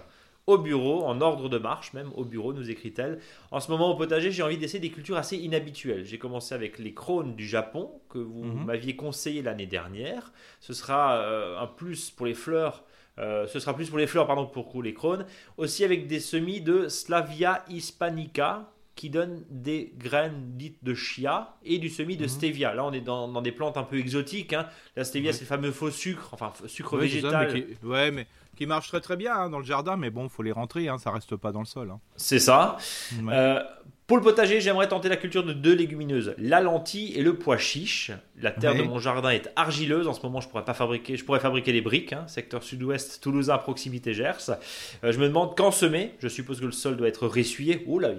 au bureau, en ordre de marche même au bureau, nous écrit-elle. En ce moment au potager, j'ai envie d'essayer des cultures assez inhabituelles. J'ai commencé avec les crônes du Japon que vous mhm. m'aviez conseillé l'année dernière. Ce sera euh, un plus pour les fleurs euh, ce sera plus pour les fleurs, pardon, pour les crônes. Aussi avec des semis de Slavia hispanica qui donnent des graines dites de chia et du semis de mhm. stevia. Là, on est dans, des plantes un peu exotiques. Hein. La stevia, c'est le fameux faux sucre, enfin sucre végétal. mais qui, ouais, mais qui marche très très bien hein, dans le jardin, mais bon, faut les rentrer, hein, ça reste pas dans le sol. Hein. C'est ça. Euh, pour le potager, j'aimerais tenter la culture de deux légumineuses, la lentille et le pois chiche. La terre de mon jardin est argileuse. En ce moment, je pourrais pas fabriquer, je pourrais fabriquer des briques. Hein, secteur sud-ouest, Toulousain, proximité Gers. Euh, je me demande quand semer. Je suppose que le sol doit être ressuyé. Ouh là,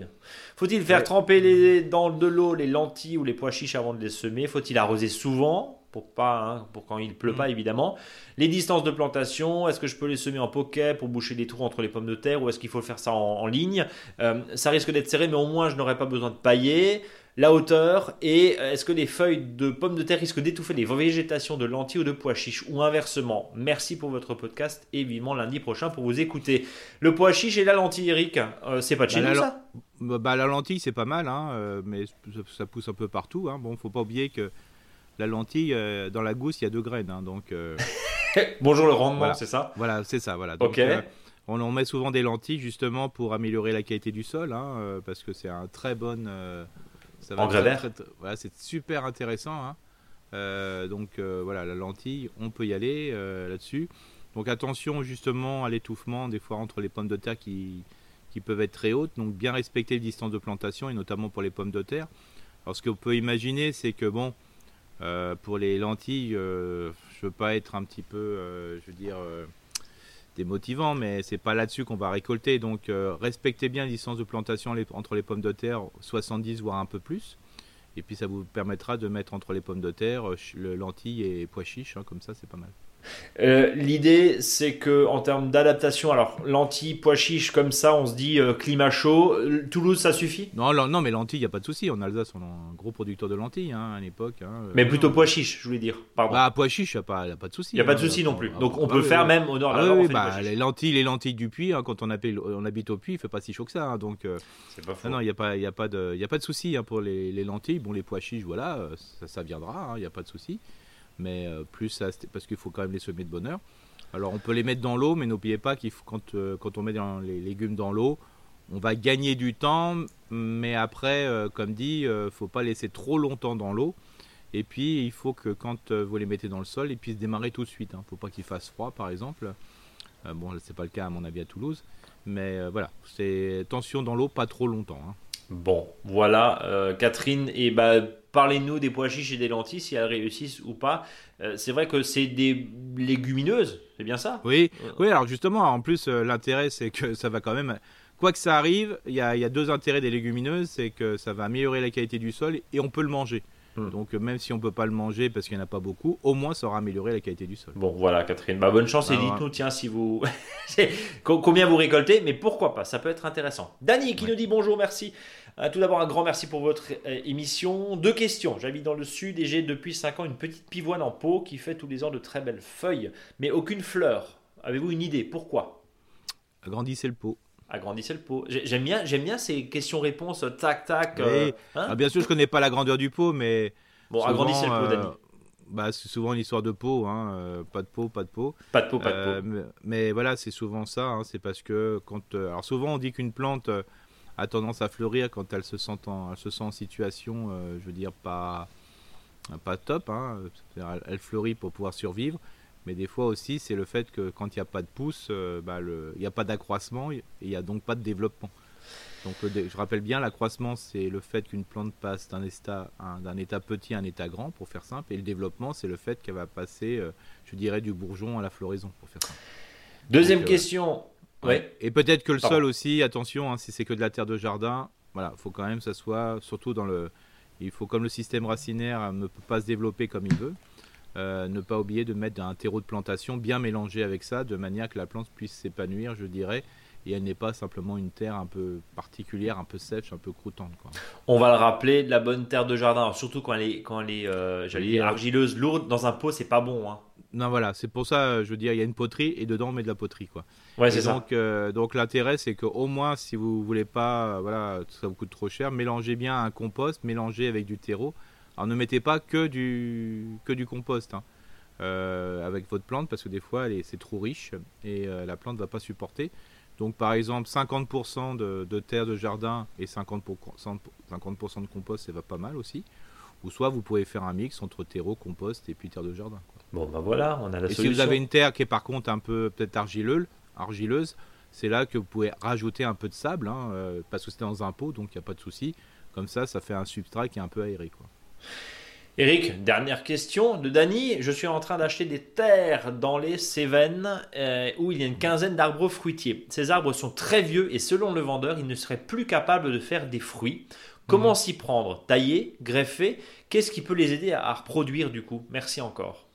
faut-il faire tremper les, dans de l'eau les lentilles ou les pois chiches avant de les semer? Faut-il arroser souvent? Pour pas, hein, pour quand il pleut pas mm. évidemment. Les distances de plantation, est-ce que je peux les semer en poquet pour boucher les trous entre les pommes de terre ou est-ce qu'il faut faire ça en, ligne? Euh, Ça risque d'être serré, mais au moins je n'aurai pas besoin de pailler. La hauteur et euh, est-ce que les feuilles de pommes de terre risquent d'étouffer les végétations de lentilles ou de pois chiches? Ou inversement? Merci pour votre podcast et vivement lundi prochain pour vous écouter. Le pois chiche et la lentille, Eric, euh, c'est pas de chez bah, nous ça? bah, La lentille c'est pas mal, hein, mais ça pousse un peu partout. Hein. Bon, faut pas oublier que la lentille, euh, dans la gousse, il y a deux graines. Hein, donc, euh, <laughs> Bonjour le rendement, c'est ça? Voilà, c'est ça. Voilà. Donc, euh, on, on, met souvent des lentilles justement pour améliorer la qualité du sol, hein, parce que c'est un très bon. ça va Engrais vert. Voilà, c'est super intéressant. Hein. donc voilà, la lentille, on peut y aller là-dessus. Donc attention justement à l'étouffement des fois entre les pommes de terre qui, qui peuvent être très hautes. Donc bien respecter les distances de plantation et notamment pour les pommes de terre. Alors ce qu'on peut imaginer, c'est que bon, euh, pour les lentilles, euh, je veux pas être un petit peu, euh, dire, démotivant, mais c'est pas là-dessus qu'on va récolter. Donc respectez bien la distance de plantation entre les pommes de terre, 70 voire un peu plus. Et puis ça vous permettra de mettre entre les pommes de terre le lentilles et pois chiches, hein, comme ça c'est pas mal. Euh, l'idée, c'est que en termes d'adaptation, alors lentilles, pois chiches, comme ça, on se dit euh, climat chaud. Toulouse, ça suffit? Non, non, mais lentilles, il n'y a pas de souci. En Alsace, on est un gros producteur de lentilles hein, à l'époque. Hein. mais plutôt pois chiches, je voulais dire. Pardon. Bah, pois chiches, il n'y a, pas, pas de souci. Il n'y a pas de hein. souci non plus. Donc on peut faire même au nord. Ah, oui, bah, les lentilles, les lentilles du puits, quand on, appelle, on habite au puits, il fait pas si chaud que ça. donc, euh, c'est pas faux. Non, il n'y a pas, il a pas de, il a pas de souci pour les, les, lentilles. Bon, les pois chiches, voilà, ça, ça viendra. Il n'y a pas de souci mais plus ça, parce qu'il faut quand même les semer de bonheur. Alors on peut les mettre dans l'eau, mais n'oubliez pas qu'il faut, quand, euh, on met les légumes dans l'eau, on va gagner du temps, mais après, euh, comme dit, ne euh, faut pas laisser trop longtemps dans l'eau. Et puis il faut que quand vous les mettez dans le sol, ils puissent démarrer tout de suite. Il hein. ne faut pas qu'il fasse froid, par exemple. bon, c'est pas le cas à mon avis à Toulouse, mais voilà, c'est tension dans l'eau, pas trop longtemps. Hein. Bon, voilà, Catherine, et bah parlez-nous des pois chiches et des lentilles, si elles réussissent ou pas. c'est vrai que c'est des légumineuses, c'est bien ça? Oui, oui. Alors justement, en plus, euh, l'intérêt, c'est que ça va quand même. Quoi que ça arrive, il y, a, deux intérêts des légumineuses, c'est que ça va améliorer la qualité du sol et on peut le manger. Hmm. Donc euh, même si on peut pas le manger parce qu'il n'y en a pas beaucoup, au moins ça aura amélioré la qualité du sol. Bon voilà Catherine, bah, bonne chance et bah, dites-nous tiens si vous <laughs> combien vous récoltez, mais pourquoi pas, ça peut être intéressant. Dany qui nous dit bonjour, merci. Euh, tout d'abord, un grand merci pour votre euh, émission. Deux questions. J'habite dans le sud et j'ai depuis 5 ans une petite pivoine en pot qui fait tous les ans de très belles feuilles, mais aucune fleur. Avez-vous une idée? Pourquoi? Agrandissez le pot. Agrandissez le pot. J'aime bien, j'aime bien ces questions-réponses, tac, tac. Euh, hein ah, bien sûr, je connais pas la grandeur du pot, mais. Bon, agrandissez le pot, Dani. Bah, c'est souvent une histoire de pot, hein, pas de pot, pas de pot. Pas de pot, pas de pot. Mais, voilà, c'est souvent ça. Hein, c'est parce que quand, alors souvent on dit qu'une plante a tendance à fleurir quand elle se sent en, elle se sent en situation, euh, je veux dire, pas, pas top. Hein. Elle, fleurit pour pouvoir survivre. Mais des fois aussi, c'est le fait que quand il n'y a pas de pouce, euh, bah, il n'y a pas d'accroissement et il n'y a donc pas de développement. Donc je rappelle bien, l'accroissement, c'est le fait qu'une plante passe d'un état, d'un état petit à un état grand, pour faire simple. Et le développement, c'est le fait qu'elle va passer, euh, je dirais, du bourgeon à la floraison, pour faire simple. Deuxième question. Et peut-être que le sol aussi, attention, hein, si c'est que de la terre de jardin, voilà, faut quand même que ça soit, surtout dans le, il faut comme le système racinaire ne peut pas se développer comme il veut, euh, ne pas oublier de mettre un terreau de plantation bien mélangé avec ça, de manière que la plante puisse s'épanouir, je dirais, et elle n'est pas simplement une terre un peu particulière, un peu sèche, un peu croûtante. On va le rappeler, de la bonne terre de jardin, surtout quand elle est, quand elle est euh, argileuse, lourde, dans un pot, c'est pas bon. Hein. Non, voilà, c'est pour ça, je veux dire, il y a une poterie et dedans on met de la poterie, quoi. Ouais, c'est donc, euh, donc l'intérêt, c'est qu'au moins, si vous voulez pas, euh, voilà, ça vous coûte trop cher, mélangez bien un compost, mélangez avec du terreau. Alors ne mettez pas que du, que du compost hein, euh, avec votre plante parce que des fois, c'est trop riche et la plante va pas supporter. Donc par exemple, 50% de, de, terre de jardin et 50%, 50 de compost, ça va pas mal aussi. Ou soit vous pouvez faire un mix entre terreau, compost et puis terre de jardin. Bon, ben voilà, on a la et solution. si vous avez une terre qui est par contre un peu peut-être argileuse, argileuse c'est là que vous pouvez rajouter un peu de sable, hein, euh, parce que c'est dans un pot, donc il n'y a pas de souci. Comme ça, ça fait un substrat qui est un peu aéré. Quoi. Eric, dernière question de Dany. Je suis en train d'acheter des terres dans les Cévennes euh, où il y a une quinzaine d'arbres fruitiers. Ces arbres sont très vieux et selon le vendeur, ils ne seraient plus capables de faire des fruits. Comment mhm. s'y prendre? Tailler Greffer? Qu'est-ce qui peut les aider à, reproduire du coup? Merci encore.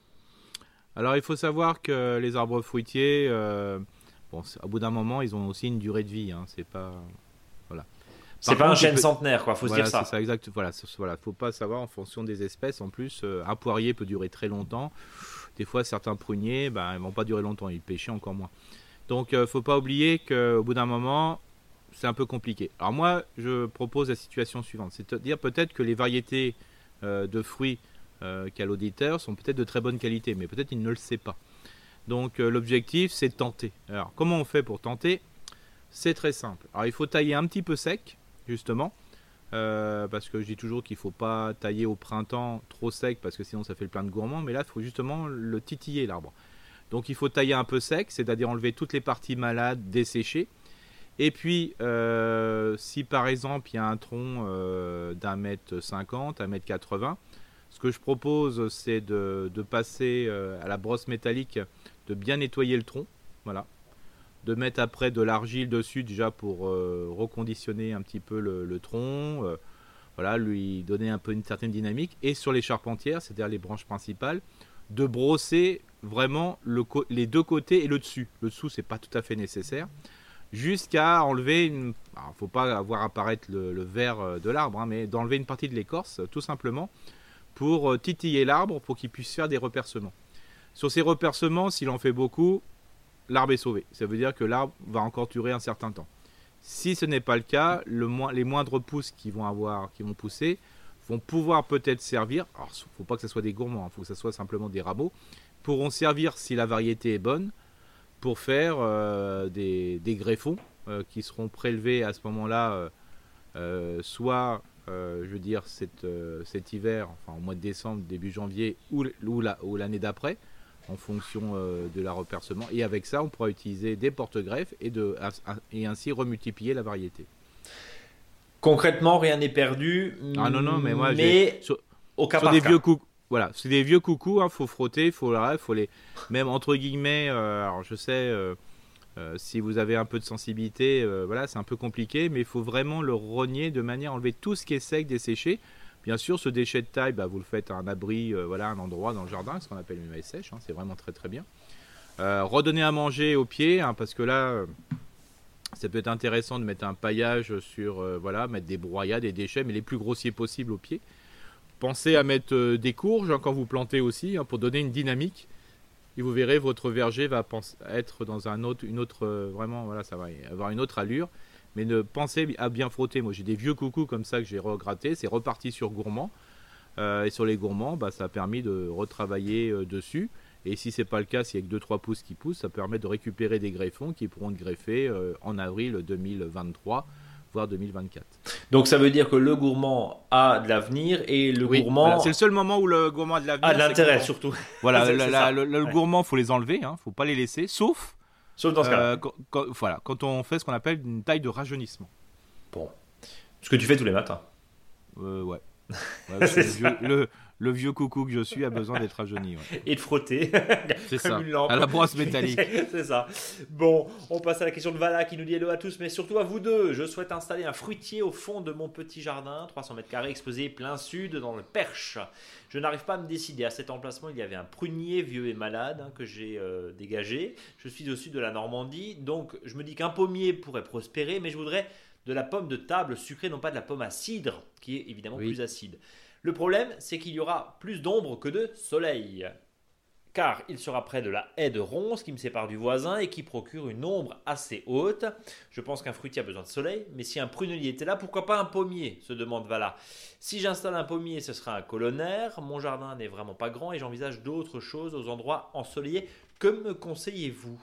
Alors il faut savoir que les arbres fruitiers, euh, bon, au bout d'un moment, ils ont aussi une durée de vie. Hein, c'est pas. C'est pas un chêne centenaire, quoi. Faut se dire ça. ça exact. Voilà, voilà. Faut pas savoir en fonction des espèces. En plus, euh, un poirier peut durer très longtemps. Des fois, certains pruniers, ben, ils vont pas durer longtemps. Ils pêchent encore moins. Donc, euh, faut pas oublier qu'au bout d'un moment, c'est un peu compliqué. Alors moi, je propose la situation suivante, c'est-à-dire peut-être que les variétés euh, de fruits euh, qu'a l'auditeur sont peut-être de très bonne qualité, mais peut-être il ne le sait pas. Donc euh, l'objectif, c'est de tenter. Alors comment on fait pour tenter? C'est très simple. Alors il faut tailler un petit peu sec, justement, parce que je dis toujours qu'il ne faut pas tailler au printemps trop sec, parce que sinon ça fait le plein de gourmands, mais là, il faut justement le titiller, l'arbre. Donc il faut tailler un peu sec, c'est-à-dire enlever toutes les parties malades, dessécher, et puis, euh, si par exemple il y a un tronc euh, d'un mètre cinquante, un mètre quatre-vingts, ce que je propose c'est de, passer euh, à la brosse métallique, de bien nettoyer le tronc, voilà, de mettre après de l'argile dessus déjà pour reconditionner un petit peu le, tronc, voilà, lui donner un peu une certaine dynamique, et sur les charpentières, c'est-à-dire les branches principales, de brosser vraiment le les deux côtés et le dessus. Le dessous, c'est pas tout à fait nécessaire. Jusqu'à enlever une. Alors, faut pas avoir apparaître le, vert euh, de l'arbre, hein, mais d'enlever une partie de l'écorce, tout simplement, pour euh, titiller l'arbre pour qu'il puisse faire des repercements. Sur ces repercements, s'il en fait beaucoup, l'arbre est sauvé. Ça veut dire que l'arbre va encore durer un certain temps. Si ce n'est pas le cas, les moindres pousses qui vont avoir, qui vont pousser, vont pouvoir peut-être servir. Alors, il ne faut pas que ce soit des gourmands, il hein, faut que ce soit simplement des rameaux. Pourront servir si la variété est bonne pour faire euh, des, greffons euh, qui seront prélevés à ce moment-là, euh, soit, je veux dire, cet, hiver, enfin au mois de décembre, début janvier, ou l'année d'après en fonction de la repercement. Et avec ça, on pourra utiliser des porte-greffes et, de, et ainsi remultiplier la variété. Concrètement, rien n'est perdu. Ah non, non, mais moi, mais sur, au cas des vieux coucous. Voilà, c'est des vieux coucous, hein, faut frotter, faut, faut les. Même entre guillemets, euh, alors je sais, euh, euh, si vous avez un peu de sensibilité, voilà, c'est un peu compliqué, mais il faut vraiment le rogner de manière à enlever tout ce qui est sec, desséché. Bien sûr, ce déchet de taille, bah, vous le faites à un abri, voilà, un endroit dans le jardin, ce qu'on appelle une maille sèche, hein, c'est vraiment très très bien. redonner à manger au pied, hein, parce que là, ça peut être intéressant de mettre un paillage sur, euh, voilà, mettre des broyats, des déchets, mais les plus grossiers possibles au pied. Pensez à mettre euh, des courges hein, quand vous plantez aussi, pour donner une dynamique. Et vous verrez, votre verger va être dans un autre, une autre, euh, vraiment, voilà, ça va avoir une autre allure. Mais ne pensez à bien frotter. Moi, j'ai des vieux coucous comme ça que j'ai regratté. C'est reparti sur gourmand. et sur les gourmands, bah, ça a permis de retravailler dessus. Et si c'est pas le cas, s'il y a que 2-3 pouces qui poussent, ça permet de récupérer des greffons qui pourront être greffés euh, en avril 2023 voire 2024. Donc ça veut dire que le gourmand a de l'avenir et le gourmand. c'est le seul moment où le gourmand a de l'avenir. A de l'intérêt surtout. Voilà, <laughs> le, gourmand, faut les enlever, hein, faut pas les laisser, sauf. Sauf dans ce cas. Euh, voilà, quand on fait ce qu'on appelle une taille de rajeunissement. Bon. Ce que tu fais tous les matins. Euh, ouais. <laughs> le, le vieux coucou que je suis a besoin d'être rajeuni. Et de frotter. <laughs> C'est ça. À la brosse métallique. <laughs> C'est ça. Bon, on passe à la question de Vala qui nous dit hello à tous, mais surtout à vous deux. Je souhaite installer un fruitier au fond de mon petit jardin, 300 mètres carrés exposé plein sud dans le Perche. Je n'arrive pas à me décider. À cet emplacement, il y avait un prunier vieux et malade hein, que j'ai euh, dégagé. Je suis au sud de la Normandie, donc je me dis qu'un pommier pourrait prospérer, mais je voudrais de la pomme de table sucrée, non pas de la pomme à cidre, qui est évidemment plus acide. Le problème, c'est qu'il y aura plus d'ombre que de soleil. Car il sera près de la haie de ronces qui me sépare du voisin et qui procure une ombre assez haute. Je pense qu'un fruitier a besoin de soleil, mais si un prunelier était là, pourquoi pas un pommier se demande Vala. Si j'installe un pommier, ce sera un colonnaire. Mon jardin n'est vraiment pas grand et j'envisage d'autres choses aux endroits ensoleillés. Que me conseillez-vous?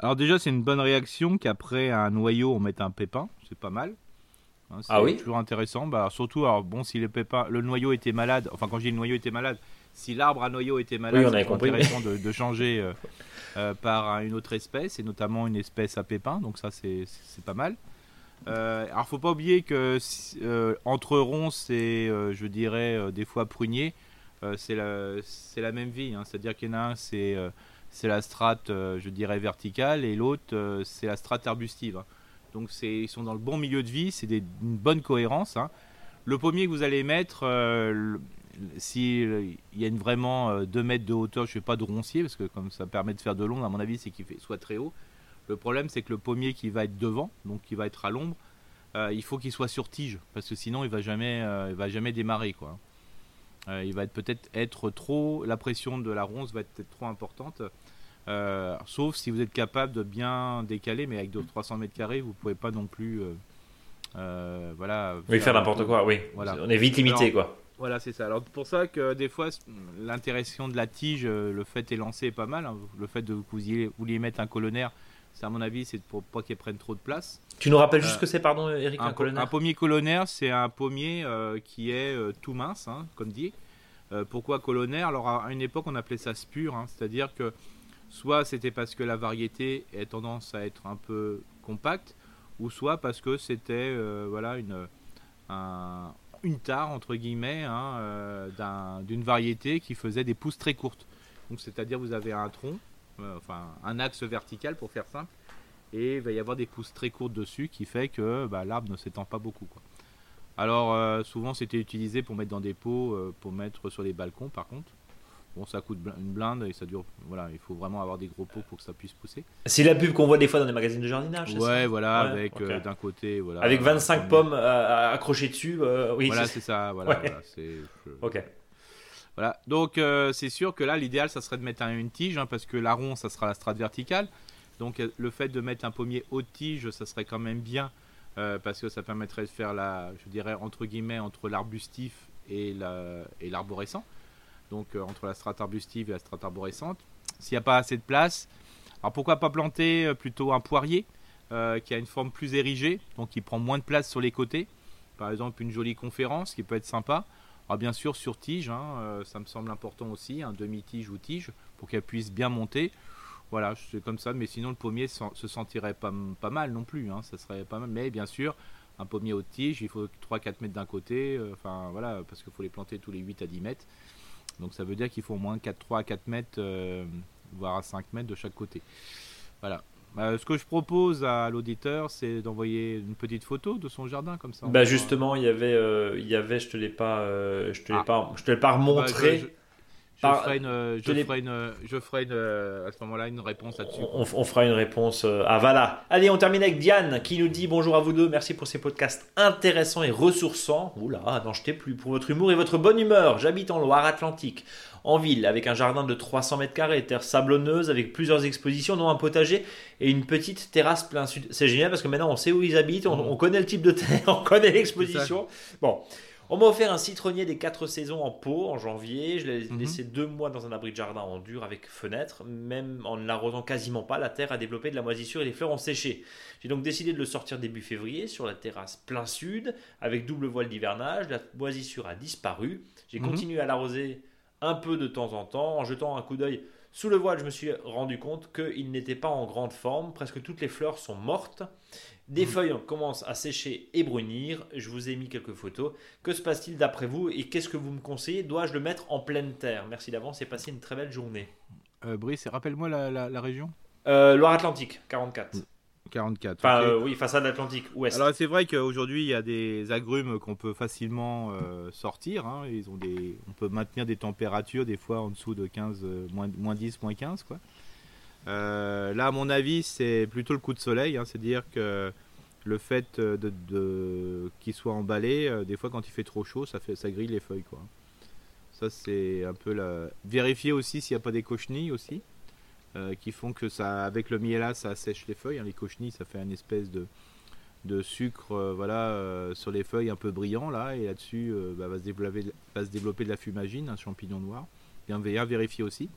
Alors déjà, c'est une bonne réaction qu'après un noyau, on mette un pépin. C'est pas mal. Hein, ah oui toujours intéressant. Bah, surtout, alors, bon, si le, pépin, le noyau était malade, enfin, quand je dis le noyau était malade, si l'arbre à noyau était malade, c'est intéressant <laughs> de, changer euh, euh, par une autre espèce, et notamment une espèce à pépins, donc ça, c'est pas mal. Euh, alors, faut pas oublier que euh, entre ronces et, je dirais, des fois pruniers, c'est la, la même vie. Hein. C'est-à-dire qu'il y en a un, c'est c'est la strate, je dirais, verticale, et l'autre, c'est la strate arbustive. Hein. Donc ils sont dans le bon milieu de vie, c'est une bonne cohérence. Hein. Le pommier que vous allez mettre, euh, s'il euh, y a une vraiment 2 euh, mètres de hauteur, je ne fais pas de roncier, parce que comme ça permet de faire de l'ombre, à mon avis, c'est qu'il soit très haut. Le problème, c'est que le pommier qui va être devant, donc qui va être à l'ombre, il faut qu'il soit sur tige, parce que sinon il va jamais, va jamais démarrer il va peut-être être trop, la pression de la ronce va être trop importante. Euh, sauf si vous êtes capable de bien décaler, mais avec de 300 mètres carrés, vous pouvez pas non plus. Euh, euh, voilà. Oui, faire n'importe quoi, oui. Voilà. On est vite limité, quoi. Voilà, c'est ça. Alors, pour ça que des fois, l'interaction de la tige, le fait est lancé pas mal. Hein. Le fait de vous vouliez mettre un colonnaire, c'est à mon avis, c'est pour pas qu'il prenne trop de place. Tu nous rappelles juste ce que c'est, pardon, Eric, un, colonnaire Un pommier colonnaire, c'est un pommier qui est tout mince, hein, comme dit. pourquoi colonnaire? Alors, à une époque, on appelait ça spur, hein. c'est-à-dire que Soit c'était parce que la variété a tendance à être un peu compacte, ou soit parce que c'était euh, voilà une, une tare entre guillemets hein, euh, d'une variété qui faisait des pousses très courtes. Donc c'est-à-dire vous avez un tronc, euh, enfin un axe vertical pour faire simple, et il va y avoir des pousses très courtes dessus qui fait que bah, l'arbre ne s'étend pas beaucoup. Alors souvent c'était utilisé pour mettre dans des pots, pour mettre sur les balcons par contre. Bon, ça coûte une blinde et ça dure. Voilà, il faut vraiment avoir des gros pots pour que ça puisse pousser. C'est la pub qu'on voit des fois dans les magazines de jardinage. Ouais, voilà, avec d'un côté, voilà. Avec 25 pommes accrochées dessus. oui, voilà, c'est ça. Voilà, ok. Voilà, donc c'est sûr que là, l'idéal, ça serait de mettre une tige, hein, parce que l'aron, ça sera la strate verticale. Donc le fait de mettre un pommier haute tige, ça serait quand même bien euh, parce que ça permettrait de faire la, je dirais entre guillemets, entre l'arbustif et l'arborescent. Donc euh, entre la strate arbustive et la strate arborescente. S'il n'y a pas assez de place, alors pourquoi pas planter euh, plutôt un poirier qui a une forme plus érigée, donc qui prend moins de place sur les côtés. Par exemple une jolie conférence qui peut être sympa. Alors bien sûr sur tige, hein, ça me semble important aussi, un demi-tige ou tige, pour qu'elle puisse bien monter. Voilà, c'est comme ça, mais sinon le pommier se sentirait pas, mal non plus, hein, ça serait pas mal. Mais bien sûr, un pommier haute tige, il faut 3-4 mètres d'un côté, euh, enfin voilà, parce qu'il faut les planter tous les 8 à 10 mètres. Donc ça veut dire qu'il faut au moins 4, 3 à 4 mètres, euh, voire à 5 mètres de chaque côté. Voilà. Bah, ce que je propose à l'auditeur, c'est d'envoyer une petite photo de son jardin comme ça. Bah justement, il y avait, euh, il y avait, je te l'ai pas, je te l'ai ah. pas, je te l'ai pas remontré. Bah, je ferai une, je ferai une, je ferai une, à ce moment-là une réponse là-dessus. On, fera une réponse euh, à voilà. Allez, on termine avec Diane qui nous dit bonjour à vous deux. Merci pour ces podcasts intéressants et ressourçants. Oula, n'en jetez plus pour votre humour et votre bonne humeur. J'habite en Loire-Atlantique, en ville, avec un jardin de 300 mètres carrés, terre sablonneuse, avec plusieurs expositions, dont un potager et une petite terrasse plein sud. C'est génial parce que maintenant on sait où ils habitent, on, mmh. on connaît le type de terre, <laughs> on connaît l'exposition. Bon. On m'a offert un citronnier des quatre saisons en pot en janvier. Je l'ai mhm. laissé deux mois dans un abri de jardin en dur avec fenêtre. Même en ne l'arrosant quasiment pas, la terre a développé de la moisissure et les fleurs ont séché. J'ai donc décidé de le sortir début février sur la terrasse plein sud avec double voile d'hivernage. La moisissure a disparu. J'ai mhm. continué à l'arroser un peu de temps en temps en jetant un coup d'œil sous le voile, je me suis rendu compte qu'il n'était pas en grande forme. Presque toutes les fleurs sont mortes. Des mm. feuilles commencent à sécher et brunir. Je vous ai mis quelques photos. Que se passe-t-il d'après vous et qu'est-ce que vous me conseillez? Dois-je le mettre en pleine terre? Merci d'avance et passez une très belle journée. Euh, Brice, rappelle-moi la, région euh, Loire-Atlantique, 44. 44. Enfin, euh, oui, façade atlantique, ouest. Alors c'est vrai qu'aujourd'hui il y a des agrumes qu'on peut facilement sortir. Hein. Ils ont des, on peut maintenir des températures des fois en dessous de 15, moins, moins 10, moins 15 quoi. Euh, là, à mon avis, c'est plutôt le coup de soleil. Hein, C'est-à-dire que le fait de qu'il soit emballé, euh, des fois quand il fait trop chaud, ça, grille les feuilles. Quoi. Ça, c'est un peu la. Vérifier aussi s'il n'y a pas des cochenilles aussi. Euh, qui font que ça, avec le miel ça sèche les feuilles. Hein. Les cochenilles, ça fait une espèce de, sucre voilà, sur les feuilles un peu brillant là. Et là-dessus, bah, va, se développer, de la fumagine, un champignon noir. Bien vérifier aussi.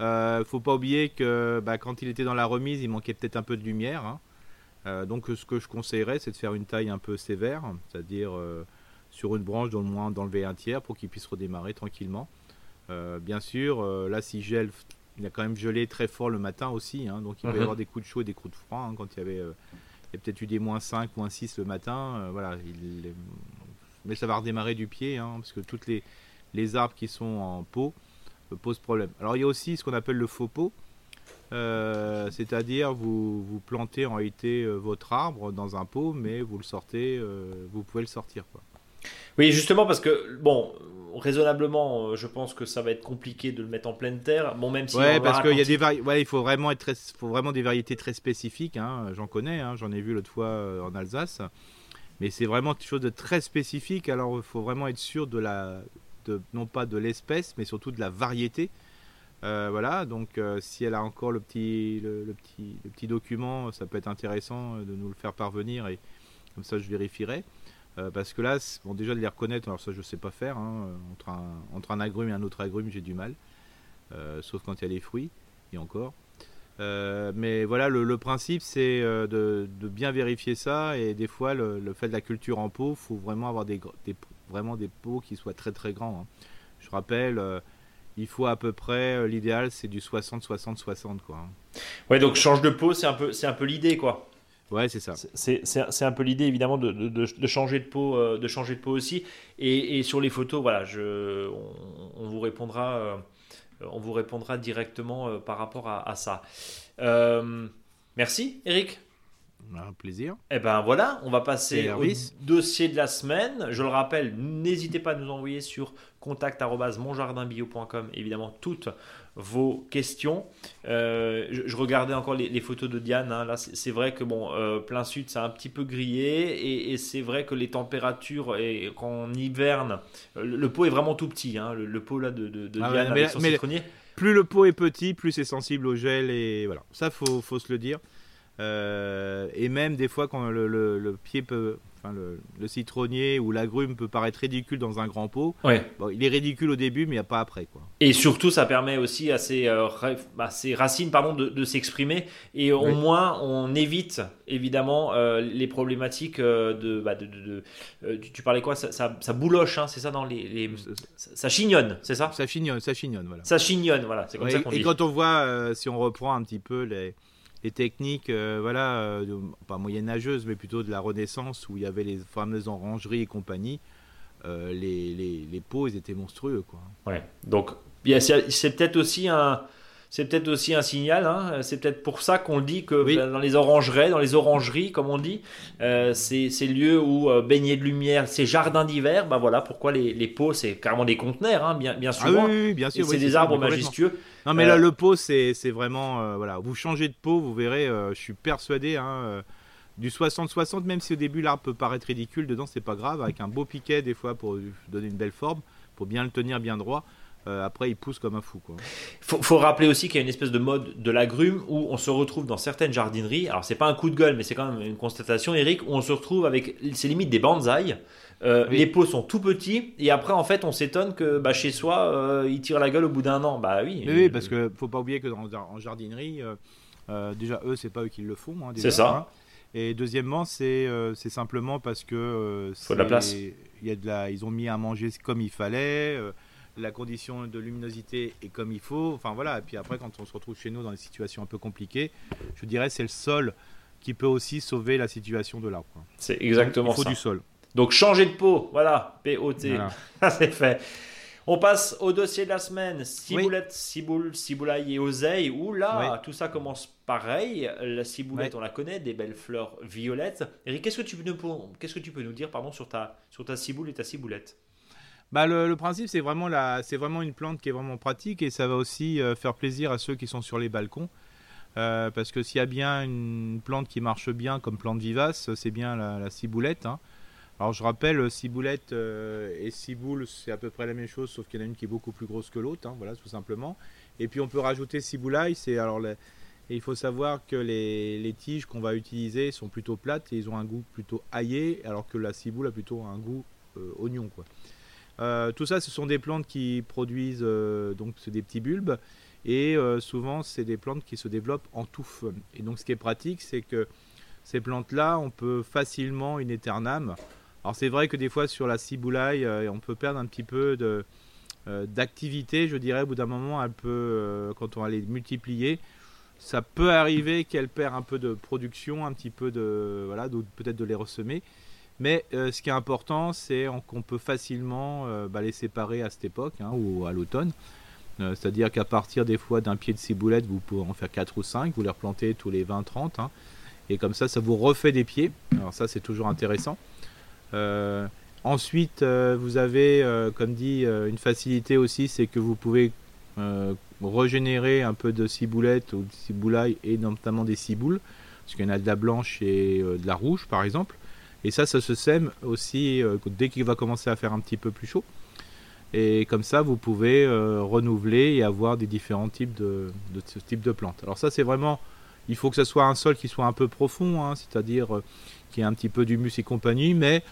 Euh, faut pas oublier que bah, quand il était dans la remise, il manquait peut-être un peu de lumière. Hein. Euh, donc ce que je conseillerais, c'est de faire une taille un peu sévère, c'est-à-dire euh, sur une branche dans le moins d'enlever un tiers pour qu'il puisse redémarrer tranquillement. bien sûr, là si gèle, il a quand même gelé très fort le matin aussi, hein. donc il peut y mhm. avoir des coups de chaud et des coups de froid. Hein, quand il y avait, il y a peut-être eu des moins 5, moins 6 le matin, voilà. mais ça va redémarrer du pied, parce que toutes les, les arbres qui sont en pot, pose problème. Alors il y a aussi ce qu'on appelle le faux pot, euh, c'est-à-dire vous, vous plantez en réalité euh, votre arbre dans un pot, mais vous le sortez, euh, vous pouvez le sortir. Quoi. Oui, justement parce que, bon, raisonnablement, je pense que ça va être compliqué de le mettre en pleine terre. Bon, même si. Ouais, parce qu'il y a des vari... ouais, il faut vraiment être très... faut vraiment des variétés très spécifiques. Hein. J'en connais, hein. j'en ai vu l'autre fois en Alsace. Mais c'est vraiment quelque chose de très spécifique. Alors, il faut vraiment être sûr de la, non pas de l'espèce, mais surtout de la variété. Euh, voilà, donc euh, si elle a encore le petit, le, petit, le petit document, ça peut être intéressant de nous le faire parvenir et comme ça je vérifierai. Euh, parce que là, bon, déjà de les reconnaître, alors ça je sais pas faire, hein, entre, un, entre un agrume et un autre agrume j'ai du mal, sauf quand il y a les fruits, et encore. mais voilà, le, principe c'est de, bien vérifier ça et des fois le, le, fait de la culture en pot, faut vraiment avoir des, des, vraiment des pots qui soient très très grands. Hein. Je rappelle, euh, il faut à peu près, euh, l'idéal c'est du 60-60-60 quoi. Hein. Ouais, donc change de pot, c'est un peu, c'est un peu l'idée quoi. Ouais, c'est ça. C'est un peu l'idée évidemment de, de, changer de peau, euh, de changer de peau aussi. Et, et sur les photos, voilà, je, on, vous répondra, on vous répondra directement par rapport à, à ça. merci, Eric. Un plaisir. Eh ben voilà, on va passer au dossier de la semaine. Je le rappelle, n'hésitez pas à nous envoyer sur contact@monjardinbio.com évidemment toutes vos questions. Euh, je, regardais encore les, photos de Diane. Hein. Là, c'est vrai que bon, euh, plein sud, c'est un petit peu grillé et, c'est vrai que les températures et quand on hiverne, le, pot est vraiment tout petit. Hein. le, pot là de, de, ah Diane avec son citronnier. Plus le pot est petit, plus c'est sensible au gel et voilà. Ça, faut, faut se le dire. Euh, et même des fois quand le, pied peut, enfin le, citronnier ou l'agrume peut paraître ridicule dans un grand pot, ouais. bon, il est ridicule au début, mais il n'y a pas après. Quoi. Et surtout, ça permet aussi à ces, euh, racines pardon, de, s'exprimer. Et au moins, on évite évidemment euh, les problématiques de. Bah, de, tu, parlais quoi ça, ça, bouloche, hein, c'est ça dans les, Ça, chignonne, c'est ça? Ça chignonne, ça chignonne, voilà. Ça chignonne, voilà. C'est comme ça qu'on Et quand on voit, si on reprend un petit peu les techniques, euh, voilà, euh, pas moyenâgeuses, mais plutôt de la Renaissance, où il y avait les fameuses orangeries et compagnie, euh, les, les, les, pots, ils étaient monstrueux. Quoi. Ouais, donc c'est peut-être aussi un, c'est peut-être aussi un signal. Hein. C'est peut-être pour ça qu'on dit que dans les orangeries, dans les orangeries, comme on dit, euh, ces lieux où euh, baigner de lumière, ces jardins d'hiver, bah voilà pourquoi les, les pots, c'est carrément des conteneurs, hein, bien, bien sûr. Ah oui, bien sûr. c'est des arbres majestueux. Non, mais là, euh, le pot, c'est vraiment. voilà, vous changez de pot, vous verrez, je suis persuadé. Hein, du 60-60, même si au début l'arbre peut paraître ridicule, dedans c'est pas grave, avec un beau piquet des fois pour donner une belle forme, pour bien le tenir bien droit. Euh, après, il pousse comme un fou. Il faut, rappeler aussi qu'il y a une espèce de mode de l'agrume où on se retrouve dans certaines jardineries. Alors, c'est pas un coup de gueule, mais c'est quand même une constatation, Eric, où on se retrouve avec, c'est limite des bonsaïs. Euh, les pots sont tout petits et après en fait on s'étonne que bah, chez soi euh, ils tirent la gueule au bout d'un an. Bah oui. Oui, parce que faut pas oublier que dans, en jardinerie, déjà eux c'est pas eux qui le font. Hein, c'est ça. Hein. Et deuxièmement, c'est simplement parce que faut de la place. Il y a de la, ils ont mis à manger comme il fallait la condition de luminosité est comme il faut. Enfin voilà, et puis après quand on se retrouve chez nous dans des situations un peu compliquées, je dirais c'est le sol qui peut aussi sauver la situation de l'arbre. C'est exactement ça. Il faut du sol. Donc changer de peau, voilà, P-O-T, <laughs> c'est fait. On passe au dossier de la semaine. Ciboulette, ciboule, ciboulaille et oseille. Ouh là, tout ça commence pareil. La ciboulette, on la connaît, des belles fleurs violettes. Eric, qu'est-ce que tu peux nous, qu'est-ce que tu peux nous dire pardon, sur, ta, sur ta ciboule et ta ciboulette? Bah, le, principe, c'est vraiment, une plante qui est vraiment pratique et ça va aussi euh, faire plaisir à ceux qui sont sur les balcons. Euh, parce que s'il y a bien une plante qui marche bien comme plante vivace, c'est bien la, ciboulette. Hein. Alors je rappelle, ciboulette euh, et ciboule, c'est à peu près la même chose, sauf qu'il y en a une qui est beaucoup plus grosse que l'autre, hein, voilà, tout simplement. Et puis on peut rajouter ciboulaille, il faut savoir que les, tiges qu'on va utiliser sont plutôt plates et ils ont un goût plutôt aillé, alors que la ciboule a plutôt un goût oignon. Euh, tout ça, ce sont des plantes qui produisent euh, donc des petits bulbes et euh, souvent c'est des plantes qui se développent en touffe. Et donc ce qui est pratique, c'est que ces plantes-là, on peut facilement une étername. Alors c'est vrai que des fois sur la ciboulaille, on peut perdre un petit peu d'activité, je dirais, au bout d'un moment, un peu quand on va les multiplier, ça peut arriver qu'elle perd un peu de production, un petit peu de voilà, peut-être de les ressemer. Mais euh, ce qui est important, c'est qu'on peut facilement euh, bah, les séparer à cette époque hein, ou à l'automne. Euh, c'est-à-dire qu'à partir des fois d'un pied de ciboulette, vous pouvez en faire 4 ou 5, vous les replantez tous les 20-30. Hein. et comme ça, ça vous refait des pieds. Alors ça, c'est toujours intéressant. ensuite, vous avez, comme dit, une facilité aussi, c'est que vous pouvez régénérer un peu de ciboulette ou de ciboulaille et notamment des ciboules. Parce qu'il y en a de la blanche et de la rouge, par exemple. Et ça, ça se sème aussi euh, dès qu'il va commencer à faire un petit peu plus chaud. Et comme ça, vous pouvez euh, renouveler et avoir des différents types de, ce type de plantes. Alors ça, c'est vraiment, il faut que ce soit un sol qui soit un peu profond, hein, c'est-à-dire euh, qui ait un petit peu d'humus et compagnie, mais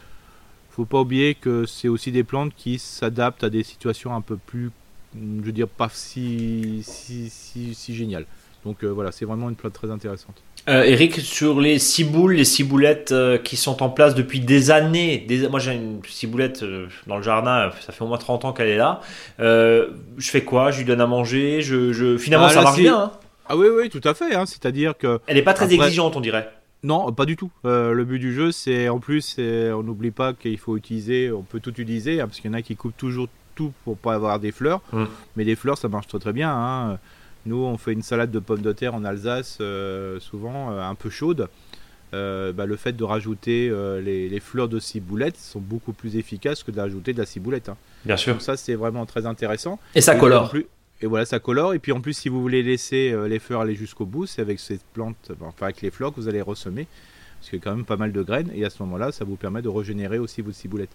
faut pas oublier que c'est aussi des plantes qui s'adaptent à des situations un peu plus, je veux dire, pas si, si, si, si géniales. Donc voilà, c'est vraiment une plante très intéressante. Euh, Eric, sur les ciboules, les ciboulettes euh, qui sont en place depuis des années, des... moi j'ai une ciboulette euh, dans le jardin, ça fait au moins 30 ans qu'elle est là. je fais quoi? Je lui donne à manger? Je, je... Finalement, ah, ça marche bien. Hein. ah oui, oui, tout à fait. Hein. C'est-à-dire que. Elle n'est pas très exigeante, on dirait. Non, pas du tout. le but du jeu, c'est en plus, on n'oublie pas qu'il faut utiliser, on peut tout utiliser, hein, parce qu'il y en a qui coupent toujours tout pour pas avoir des fleurs. Hum. Mais les fleurs, ça marche très très bien. Nous, on fait une salade de pommes de terre en Alsace, euh, souvent euh, un peu chaude. euh, bah, le fait de rajouter les, fleurs de ciboulette sont beaucoup plus efficaces que d'ajouter de la ciboulette. Hein. Bien sûr. Donc ça, c'est vraiment très intéressant. Et ça colore. Et, voilà, ça colore. Et puis en plus, si vous voulez laisser les fleurs aller jusqu'au bout, c'est avec cette plante, enfin avec les fleurs que vous allez ressemer, parce qu'il y a quand même pas mal de graines. Et à ce moment-là, ça vous permet de régénérer aussi votre ciboulette.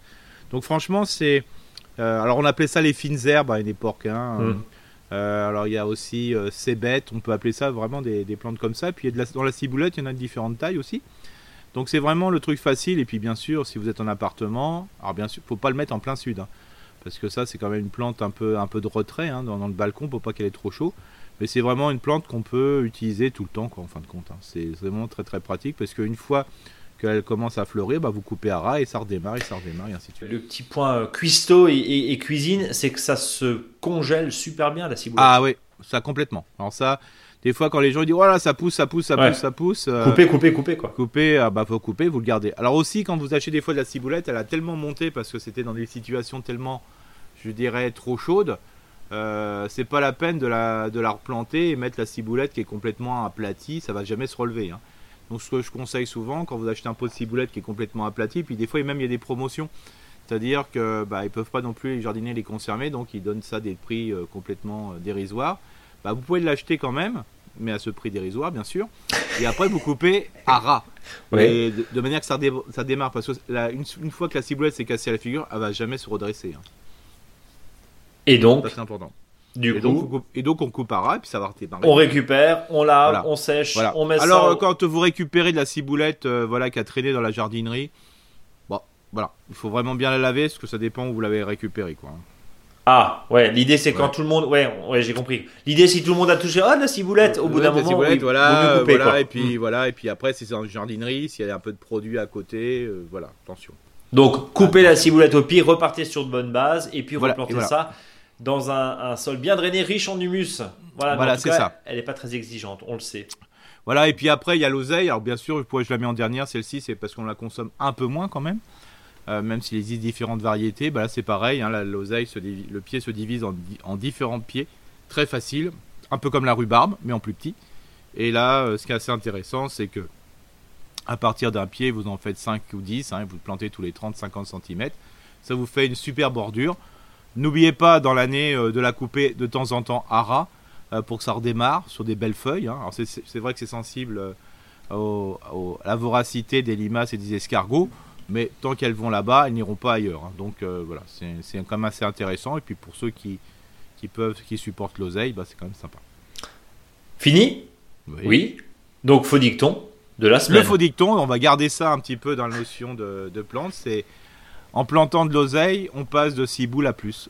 Donc franchement, c'est... alors on appelait ça les fines herbes à une époque. Hein. Hum. alors il y a aussi euh, bêtes, on peut appeler ça vraiment des, plantes comme ça. Puis dans la ciboulette, il y en a de différentes tailles aussi. Donc c'est vraiment le truc facile. Et puis bien sûr, si vous êtes en appartement, alors bien sûr, faut pas le mettre en plein sud, hein, parce que ça c'est quand même une plante un peu un peu de retrait hein, dans, le balcon pour pas qu'elle ait trop chaud. Mais c'est vraiment une plante qu'on peut utiliser tout le temps, quoi, en fin de compte. Hein. C'est vraiment très très pratique parce qu'une fois qu'elle commence à fleurir, bah, vous coupez à ras et ça redémarre et ça redémarre et ainsi de suite. Le petit point euh, cuistot et, cuisine, c'est que ça se congèle super bien la ciboulette. Ah oui, ça complètement. Alors ça, des fois, quand les gens disent voilà, ça pousse, ça pousse, ça pousse, ça pousse. Euh, couper, couper, couper, quoi. Couper, ah bah faut couper, vous le gardez. Alors aussi, quand vous achetez des fois de la ciboulette, elle a tellement monté parce que c'était dans des situations tellement, je dirais, trop chaudes. Euh, c'est pas la peine de la, de la replanter et mettre la ciboulette qui est complètement aplatie, ça va jamais se relever. Hein. Donc ce que je conseille souvent, quand vous achetez un pot de ciboulette qui est complètement aplati, puis des fois même il y a des promotions, c'est-à-dire que bah, ils peuvent pas non plus les jardiniers les conserver, donc ils donnent ça des prix euh, complètement dérisoires bah, vous pouvez l'acheter quand même, mais à ce prix dérisoire, bien sûr. Et après, vous coupez à ras. <laughs> de, manière que ça, ça démarre. Parce que une, fois que la ciboulette s'est cassée à la figure, elle va jamais se redresser. Hein. Et donc C'est important. Du et, coup, donc, et donc on coupe à ras et puis ça va redémarrer. On récupère, on lave, on sèche, on met Alors, ça. Alors quand vous récupérez de la ciboulette euh, voilà, qui a traîné dans la jardinerie, bon, voilà, il faut vraiment bien la laver parce que ça dépend où vous l'avez récupérée. Quoi. Ah, ouais, l'idée c'est quand tout le monde. Ouais, ouais j'ai compris. L'idée, si tout le monde a touché, ah, la ciboulette, au bout d'un moment. Ciboulette, voilà, voilà et puis mm. voilà, et puis après, si c'est en jardinerie, s'il y a un peu de produit à côté, euh, voilà, attention. Donc, coupez la ciboulette au pied, repartez sur de bonnes bases, et puis replantez ça dans un, sol bien drainé, riche en humus. Voilà, voilà c'est ça. Elle n'est pas très exigeante, on le sait. Voilà, et puis après, il y a l'oseille. Alors, bien sûr, je la mets en dernière, celle-ci, c'est parce qu'on la consomme un peu moins quand même. Euh, même s'il existe différentes variétés, bah là c'est pareil, hein, l'oseille, le pied se divise en, différents pieds, très facile, un peu comme la rhubarbe, mais en plus petit. Et là, euh, ce qui est assez intéressant, c'est que à partir d'un pied, vous en faites 5 ou 10, hein, vous plantez tous les 30-50 cm, ça vous fait une super bordure. N'oubliez pas dans l'année euh, de la couper de temps en temps à ras pour que ça redémarre sur des belles feuilles. Hein. c'est vrai que c'est sensible à la voracité des limaces et des escargots mais tant qu'elles vont là-bas, elles n'iront pas ailleurs. Hein. Donc euh, voilà, c'est quand même assez intéressant. Et puis pour ceux qui, qui peuvent, qui supportent l'oseille, bah, c'est quand même sympa. Fini? Oui. Donc faux dicton de la semaine. Le faux dicton, on va garder ça un petit peu dans la notion de, de plante. C'est en plantant de l'oseille, on passe de ciboule à plus.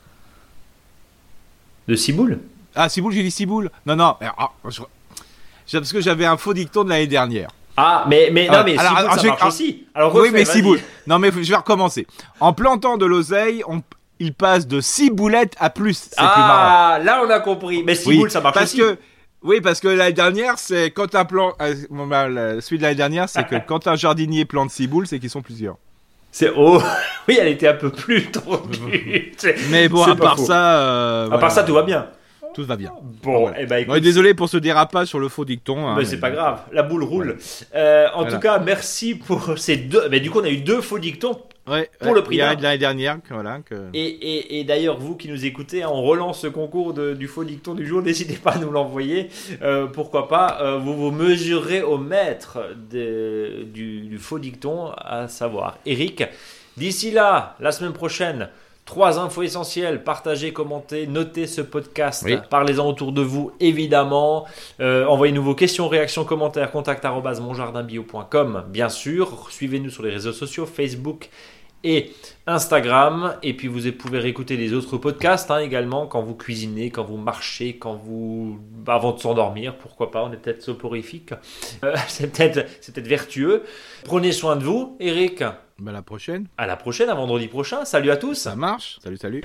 De ciboule? Ah, ciboule, j'ai dit ciboule. Non, non. Ah, parce que j'avais un faux dicton de l'année dernière. Ah, mais, mais non, ah, mais alors, alors, ça marche aussi. Alors, oui, mais ciboule. Non, mais je vais recommencer. En plantant de l'oseille, on, il passe de ciboulettes à plus. Ah, là, on a compris. Mais ciboule, ça marche parce aussi. Que, oui, parce que l'année dernière, c'est quand un plan. Euh, bah, celui de l'année dernière, c'est <laughs> que quand un jardinier plante ciboule, c'est qu'ils sont plusieurs. C'est oh <laughs> oui, elle était un peu plus trop. <laughs> mais bon, à part ça, euh, à part ça, tout va bien tout va bien. Bon, eh ben, désolé pour ce dérapage sur le faux dicton. Hein, mais c'est pas grave, la boule roule. Euh, en tout cas, merci pour ces deux. Mais du coup, on a eu deux faux dictons. Pour le prix a l'année dernière, voilà. Et, d'ailleurs, vous qui nous écoutez, hein, on relance ce concours du faux dicton du jour. <laughs> N'hésitez pas à nous l'envoyer. Euh, pourquoi pas euh, vous vous mesurez au maître du, du faux dicton, à savoir Eric. D'ici là, la semaine prochaine, Trois infos essentielles, partagez, commentez, notez ce podcast, parlez-en autour de vous évidemment, euh, envoyez-nous vos questions, réactions, commentaires, contact monjardinbio.com bien sûr, suivez-nous sur les réseaux sociaux, Facebook et Instagram, et puis vous pouvez réécouter les autres podcasts hein, également quand vous cuisinez, quand vous marchez, quand vous... Avant de s'endormir, pourquoi pas, on est peut-être soporifique, euh, <laughs> c'est peut-être vertueux. Prenez soin de vous, Eric. Bah, à la prochaine. À la prochaine, à vendredi prochain. Salut à tous. Ça marche. Salut, salut.